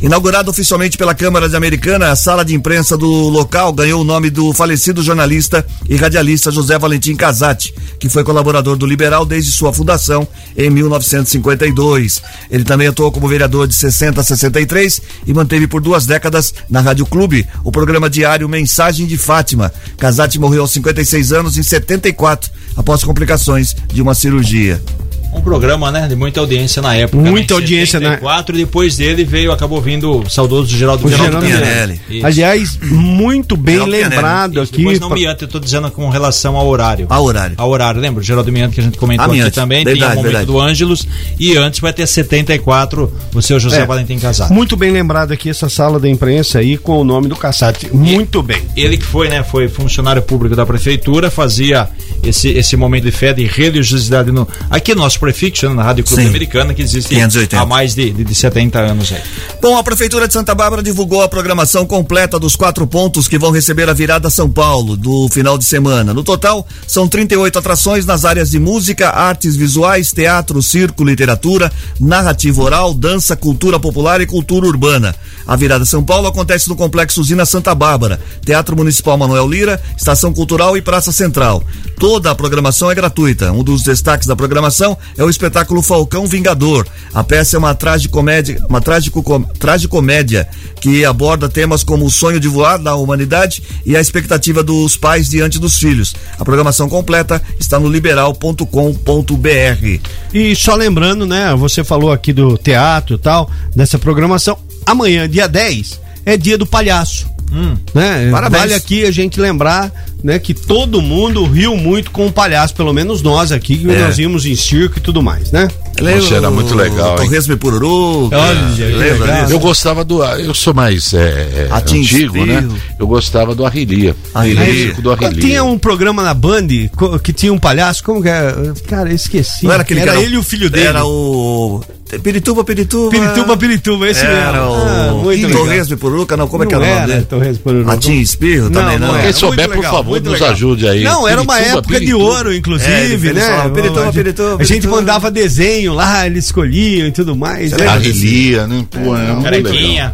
Inaugurada oficialmente pela Câmara de Americana, a sala de imprensa do local ganhou o nome do falecido jornalista e radialista José Valentim Casati, que foi colaborador do Liberal desde sua fundação em 1952. Ele também atuou como vereador de 60 a 63 e manteve por duas décadas na Rádio Clube o programa diário Mensagem de Fátima. Casati morreu aos 56 anos em 74, após complicações de uma cirurgia. Um programa, né, de muita audiência na época. Muita né, audiência, né? 74, e depois dele veio, acabou vindo o saudoso Geraldo O Geraldo Pianelli. Isso. Aliás, muito bem Geraldo Pianelli. lembrado aqui. Depois não pra- Miante, eu tô dizendo com relação ao horário. Ao horário. Ao horário, lembra? O Geraldo Miante que a gente comentou Ah, aqui também. Verdade, tinha o momento verdade. do Ângelos. E antes vai ter 74, o seu José É. Valentim Casado. Muito bem lembrado aqui essa sala da imprensa aí com o nome do Cassati. Muito bem. Ele que foi, né, foi funcionário público da prefeitura, fazia esse, esse momento de fé de religiosidade no, aqui no né, na Rádio Clube Sim. Americana, que existe 580. há mais de, de, de 70 anos aí. Bom, a Prefeitura de Santa Bárbara divulgou a programação completa dos quatro pontos que vão receber a virada São Paulo do final de semana. No total, são 38 atrações nas áreas de música, artes visuais, teatro, circo, literatura, narrativa oral, dança, cultura popular e cultura urbana. A virada São Paulo acontece no Complexo Usina Santa Bárbara, Teatro Municipal Manuel Lira, Estação Cultural e Praça Central. Toda a programação é gratuita. Um dos destaques da programação é o espetáculo Falcão Vingador. A peça é uma tragicomédia, uma trágico, tragicomédia que aborda temas como o sonho de voar da humanidade e a expectativa dos pais diante dos filhos. A programação completa está no liberal.com.br. E só lembrando, né? Você falou aqui do teatro e tal, dessa programação. Amanhã, dia 10, é dia do palhaço. Né? Parabéns. Vale aqui a gente lembrar né, que todo mundo riu muito com o palhaço, pelo menos nós aqui, que É. nós íamos em circo e tudo mais, né? Poxa, era muito legal? Torresmo e Pururu. Olha, lembra disso? Eu gostava do. Eu sou mais é, é, antigo, Espirro. né? Eu gostava do Arrilia. Arrilia. O circo do Arrilia. Tinha um programa na Band que tinha um palhaço, como que é? Cara, eu esqueci. Não era aquele era cara- ele e o filho dele. Era o. Pirituba, Pirituba. Pirituba, Pirituba, esse Era mesmo. Ah, o. muito legal. Torresmo e Pururuca, não, como é que Não era o nome era dele? Torresmo e Pururuca. Latim Espirro também não. era. Quem souber, Muito por legal, favor, nos legal. ajude aí. Não, era uma Pirituba, época de Pirituba. ouro, É, inclusive, eles né? falavam, Pirituba, A gente- Pirituba, A gente mandava desenho lá, eles escolhiam e tudo mais. né? Arrilia, né? Pô, é muito legal. Carequinha.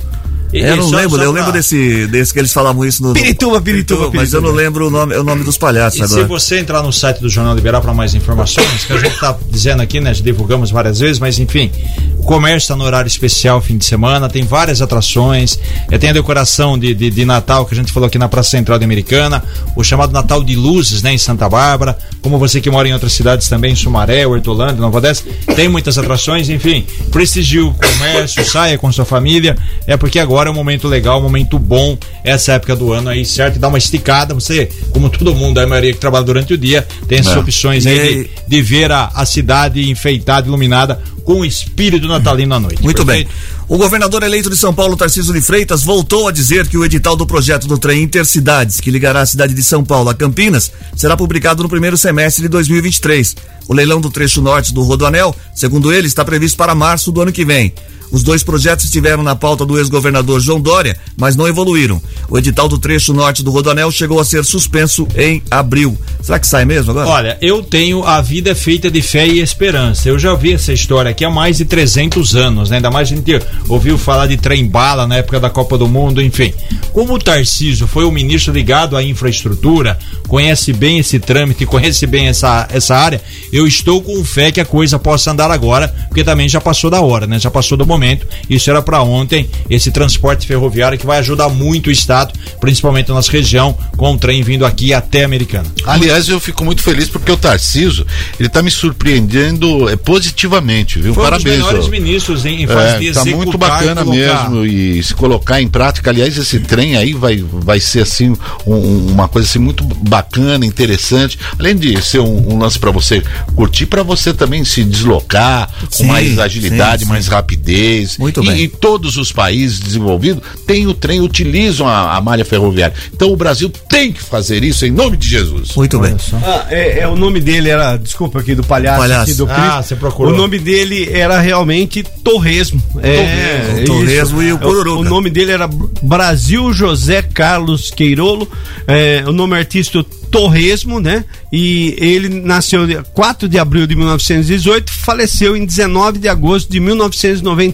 E- Eu não só- lembro, só eu pra- lembro desse, desse que eles falavam isso no. Pirituba, Pirituba, Mas eu não Pirituba. lembro o nome, o nome dos palhaços E se agora. você entrar no site do Jornal Liberal para mais informações, que a gente está dizendo aqui, né? Divulgamos várias vezes, mas enfim, o comércio está no horário especial fim de semana, tem várias atrações, eh, tem a decoração de, de, de Natal que a gente falou aqui na Praça Central de Americana, o chamado Natal de Luzes, né? Em Santa Bárbara, como você que mora em outras cidades também, em Sumaré, Hortolândia, Nova Odessa, tem muitas atrações, enfim, prestigie o comércio, saia com sua família, é porque agora é um momento legal, um momento bom, essa época do ano aí, certo? Dá uma esticada, você, como todo mundo, a maioria que trabalha durante o dia, tem essas É. opções aí aí- de, de ver a, a cidade enfeitada, iluminada, com o espírito natalino à noite. Muito perfeito? bem. O governador eleito de São Paulo, Tarcísio de Freitas, voltou a dizer que o edital do projeto do trem Intercidades, que ligará a cidade de São Paulo a Campinas, será publicado no primeiro semestre de 2023. O leilão do trecho norte do Rodoanel, segundo ele, está previsto para março do ano que vem. Os dois projetos estiveram na pauta do ex-governador João Dória, mas não evoluíram. O edital do trecho norte do Rodoanel chegou a ser suspenso em abril. Será que sai mesmo agora? Olha, eu tenho a vida é feita de fé e esperança. Eu já ouvi essa história aqui há mais de 300 anos, né? Ainda mais a gente ouviu falar de trem-bala na época da Copa do Mundo, enfim. Como o Tarcísio foi o ministro ligado à infraestrutura, conhece bem esse trâmite, conhece bem essa, essa área, eu estou com fé que a coisa possa andar agora, porque também já passou da hora, né? Já passou do momento. Isso era para ontem, esse transporte ferroviário que vai ajudar muito o estado, principalmente na nossa região, com o trem vindo aqui até a Americana. Aliás, eu fico muito feliz porque o Tarciso, ele tá me surpreendendo é, positivamente, viu? Foi Parabéns. um dos melhores ó. ministros em, em fase de É, tá muito bacana colocar. mesmo e se colocar em prática. Aliás, esse trem aí vai, vai ser assim um- uma coisa assim muito bacana, interessante. Além de ser um, um lance para você curtir, para você também se deslocar Sim, com mais agilidade, sim, sim. mais rapidez. Muito e, bem. E todos os países desenvolvidos têm o trem, utilizam a, a malha ferroviária. Então o Brasil tem que fazer isso em nome de Jesus. Muito bem. Ah, é, é, o nome dele era, desculpa aqui, do palhaço, Palhaço. aqui do Ah, você procurou. O nome dele era realmente Torresmo. É, Torresmo, isso. Torresmo e o É, Pururuca. O nome dele era Brasil José Carlos Queirolo. É, o nome artístico Torresmo, né? E ele nasceu dia 4 de abril de 1918, faleceu em 19 de agosto de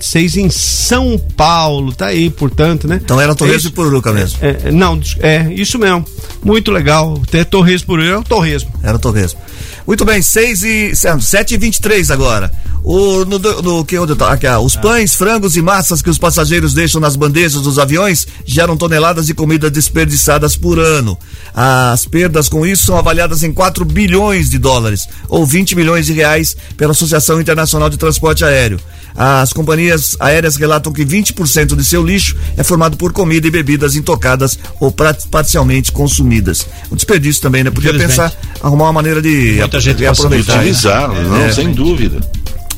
1996 em São Paulo. Tá aí, portanto, né? Então era Torresmo É e Pururuca mesmo. É, é, não, é isso mesmo. Muito legal. Até Torresmo por ele é o Torresmo. Era o Torresmo. Muito bem, 6 e 7 e 23 agora. O, no, no, que, onde tô? Aqui, ah, os pães, frangos e massas que os passageiros deixam nas bandejas dos aviões geram toneladas de comida desperdiçadas por ano. As perdas com isso são avaliadas em 4 bilhões de dólares, ou 20 milhões de reais, pela Associação Internacional de Transporte Aéreo. As companhias aéreas relatam que 20% de seu lixo é formado por comida e bebidas intocadas ou parcialmente consumidas. O desperdício também, né? Podia pensar, arrumar uma maneira de, Muita gente de aproveitar. né? Utilizar, não, É. sem dúvida.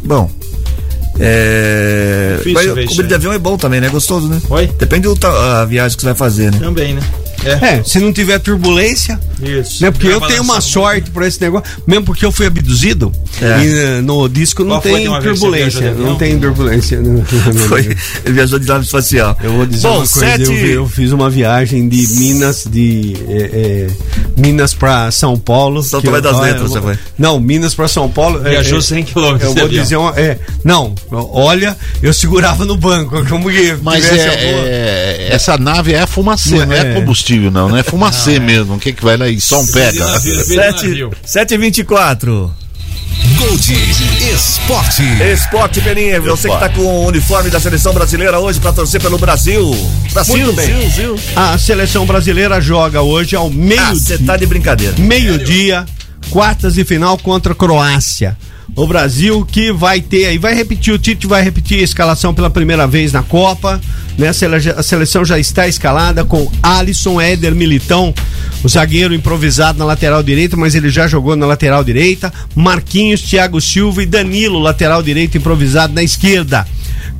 Bom. É. Difícil Mas comida de avião é bom também, né? Gostoso, né? Oi? Depende da viagem que você vai fazer, né? Também, né? É, se não tiver turbulência, Isso. né? Porque eu tenho uma sorte por esse negócio, mesmo porque eu fui abduzido É. e eh, no disco não Qual tem turbulência, não tem turbulência. Não, <laughs> Foi, ele viajou de nave espacial. Eu vou dizer Bom, uma coisa, sete... eu, eu fiz uma viagem de Minas, de eh, Minas pra São Paulo. São que Tomé das Letras, você foi? Não, Minas pra São Paulo. Viajou eh, 100 quilômetros Eu vou avião. dizer uma. É, não, olha, eu segurava no banco. <laughs> Como que Mas tivesse é, alguma- é- essa nave é fumacê, Não não é, é. Combustível, não, não é fumacê mesmo. O que que vai lá e só um pega? navio, veio de 7, navio. 7 e 24 Gold Esporte. Esporte Peninha, você que tá com o uniforme da seleção brasileira hoje pra torcer pelo Brasil. Brasil, bem. Brasil. A seleção brasileira joga hoje ao Ah, meio você tá de brincadeira. meio-dia, quartas de final contra a Croácia. O Brasil que vai ter aí, vai repetir, o Tite vai repetir a escalação pela primeira vez na Copa, né? A sele- A seleção já está escalada com Alisson, Éder, Militão, o zagueiro improvisado na lateral direita, mas ele já jogou na lateral direita, Marquinhos, Thiago Silva e Danilo, lateral direito improvisado na esquerda.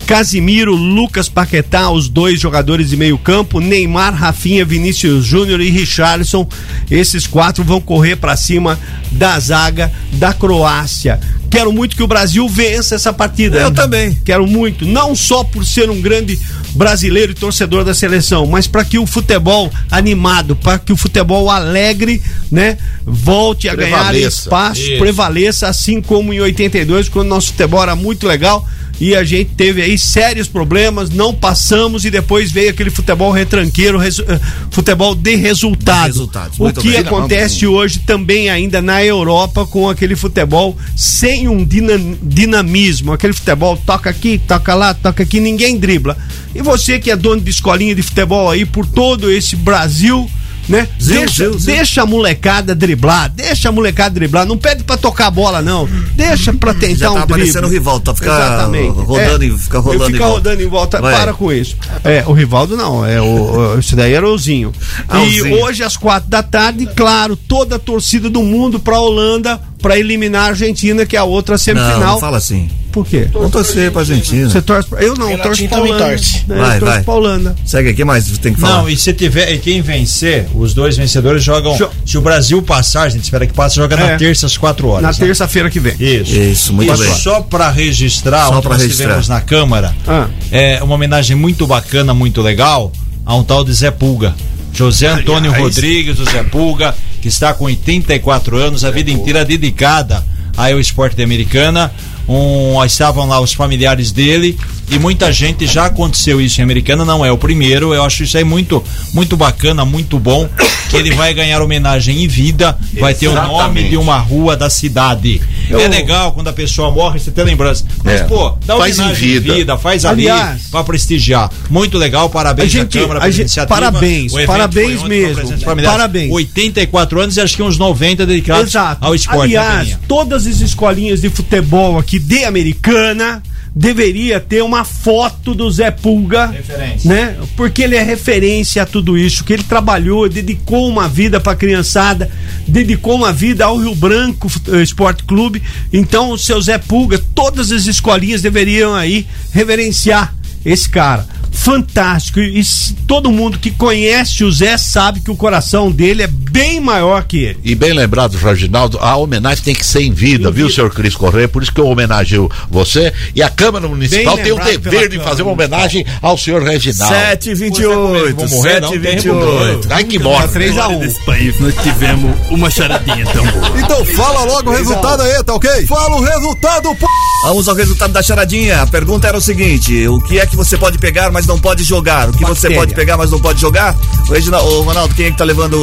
Casimiro, Lucas Paquetá, os dois jogadores de meio campo, Neymar, Rafinha, Vinícius Júnior e Richarlison. Esses quatro vão correr para cima da zaga da Croácia. Quero muito que o Brasil vença essa partida. Eu também. Quero muito, não só por ser um grande brasileiro e torcedor da seleção, mas para que o futebol animado, para que o futebol alegre, né, volte a ganhar espaço, Isso. prevaleça, assim como em 82, quando nosso futebol era muito legal e a gente teve aí sérios problemas, não passamos e depois veio aquele futebol retranqueiro, resu- eh, futebol de resultado. Resultados, o que bem. acontece hoje também ainda na Europa com aquele futebol sem um dina- dinamismo, aquele futebol toca aqui, toca lá, toca aqui, ninguém dribla. E você que é dono de escolinha de futebol aí por todo esse Brasil, né? Zil, deixa, zil, zil. deixa a molecada driblar, deixa a molecada driblar, não pede pra tocar a bola não, deixa pra tentar Já tá um drible. aparecendo o Rivaldo, tá Exatamente. rodando É, e fica rodando Fica em volta. rodando em volta, Vai. para com isso. É, o Rivaldo não, é o, isso daí era o Zinho. Ah, e Zinho. hoje às quatro da tarde, claro, toda a torcida do mundo pra Holanda pra eliminar a Argentina, que é a outra semifinal. Não, não fala assim. Por quê? Vamos torcer pra Argentina. Você torce pra... Eu não, eu torço pra Holanda. torce. Eu Vai, torço vai. pra Holanda. Segue aqui, mais tem que falar. Não, e se tiver, e quem vencer, os dois vencedores jogam. Se o Brasil passar, a gente espera que passe, joga É. na terça às quatro horas. Na né? terça-feira que vem. Isso. Isso, muito e bem. Só para registrar, Só o que pra nós registrar. tivemos na Câmara, Ah. é uma homenagem muito bacana, muito legal, a um tal de Zé Pulga. José Antônio Aliás. Rodrigues, o Zé Pulga, que está com 84 anos, a vida inteira dedicada ao esporte de americana. Um, estavam lá os familiares dele e muita gente já aconteceu isso em Americana, não é o primeiro. Eu acho isso aí muito, muito bacana, muito bom. Que ele vai ganhar homenagem em vida, vai ter o nome de uma rua da cidade. É legal quando a pessoa morre, você tem lembrança. Mas, É. pô, dá Faz em homenagem vida. faz Aliás- ali pra prestigiar. Muito legal, parabéns A gente- à Câmara a gente- iniciativa. parabéns, parabéns mesmo, parabéns. 84 anos e acho que uns 90 dedicados Exato. ao esporte. né, Aliás, todas as escolinhas de futebol aqui de Americana deveria ter uma foto do Zé Pulga, Referência. né? Porque ele é referência a tudo isso, que ele trabalhou, dedicou uma vida para criançada, dedicou uma vida ao Rio Branco Fut- eh, Esporte Clube. Então, o seu Zé Pulga, todas as escolinhas deveriam aí reverenciar esse cara. Fantástico. E e todo mundo que conhece o Zé sabe que o coração dele é bem maior que ele. E bem lembrado, Reginaldo, a homenagem tem que ser em vida, viu, senhor Cris Correia? Por isso que eu homenageio você. E a Câmara Municipal Bem tem o dever de fazer uma homenagem ao senhor Reginaldo. 7h28, Vou morrer, não, 7h28. Ai que morre. 3 a 1 Desse país nós tivemos uma charadinha tão boa. Então fala logo o resultado aí, tá ok? Fala o resultado, pô! Vamos ao resultado da charadinha. A pergunta era o seguinte: o que é que você pode pegar, mas não pode jogar? O que você Bactéria. pode pegar, mas não pode jogar? O, Regina- ô, Ronaldo, quem é que tá levando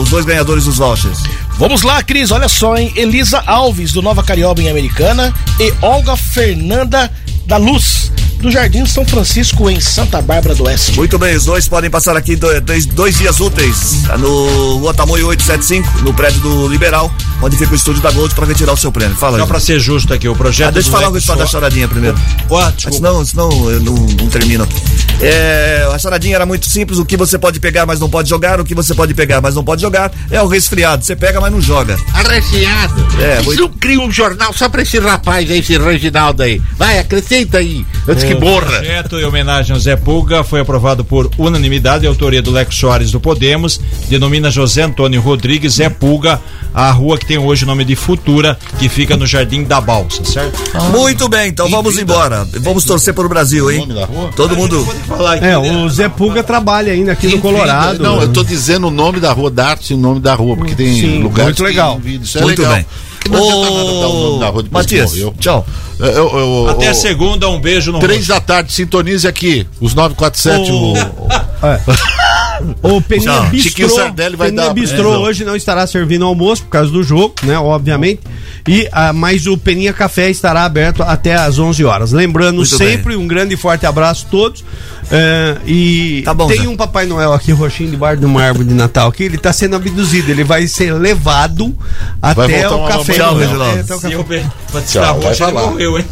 os dois ganhadores dos vouchers? Vamos lá, Cris, olha só, hein? Elisa Alves, do Nova Carioba em Americana, e Olga Fernanda da Luz, do Jardim São Francisco, em Santa Bárbara do Oeste. Muito bem, os dois podem passar aqui do- dois, dois dias úteis no Rua Tamoio 875, no prédio do Liberal, onde fica o estúdio da Gold, para retirar o seu prêmio. Fala, Só pra ser justo aqui, o projeto. Ah, deixa eu falar o resultado da charadinha primeiro. Ó, desculpa. Senão, senão eu não, não termino aqui. É, a charadinha era muito simples. O que você pode pegar, mas não pode jogar. O que você pode pegar, mas não pode jogar é o resfriado. Você pega, mas não joga. Arregiado. É, Isso muito- cria um jornal só pra esse rapaz aí, esse Reginaldo aí. Vai, acrescenta aí, antes que O morra. projeto em homenagem ao Zé Pulga foi aprovado por unanimidade, autoria do Lex Soares do Podemos, denomina José Antônio Rodrigues Zé Pulga, a rua que tem hoje o nome de Futura, que fica no Jardim da Balsa, certo? Muito bem, então vamos embora. Vamos torcer para o Brasil, hein? Nome da rua? Todo mundo. Falar aqui, É, né? o Zé Pulga trabalha ainda aqui no Colorado. Não, eu tô dizendo o nome da rua, dá-se o nome da rua, porque tem Sim, lugares muito legal. Isso é Muito legal. bem. Que não nada dar o nome da rua depois que Matias, morreu. tchau. Eu- eu- eu- Até eu- segunda, um beijo no Três rosto. da tarde, sintonize aqui, os 947. O- o- <laughs> O Peninha Tchau. Bistrô, Chiquinho Sardelli vai Peninha dar- Bistrô é, hoje não estará servindo almoço por causa do jogo, né, obviamente. E ah, mas o Peninha Café estará aberto até às 11 horas. Lembrando Muito sempre um grande e forte abraço a todos. É, e Tá bom, tem Zé. um Papai Noel aqui roxinho debaixo de uma árvore de Natal aqui, ele tá sendo abduzido, ele vai ser levado até voltar o café. Tchau. Reginaldo. É, até o café. eu be- pra Tchau, tirar a vai rocha, ele falar. morreu, hein?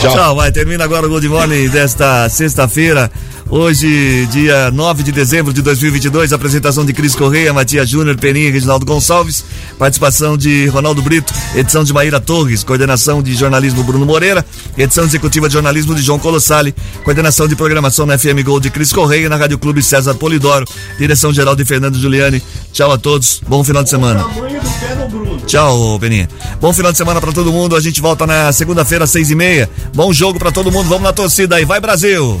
Tchau. vai. Termina agora o Good Morning desta sexta-feira. Hoje, dia 9 de dezembro de 2022, apresentação de Cris Correia, Matias Júnior, Peninha e Reginaldo Gonçalves, participação de Ronaldo Brito, edição de Maíra Torres, coordenação de jornalismo Bruno Moreira, edição executiva de jornalismo de João Colossali, coordenação de programação na FM Gol de Cris Correia, na Rádio Clube César Polidoro, direção geral de Fernando Giuliani. Tchau a todos, bom final de semana. Tchau, Peninha. Bom final de semana pra todo mundo. A gente volta na segunda-feira, seis e meia. Bom jogo pra todo mundo. Vamos na torcida aí. Vai, Brasil!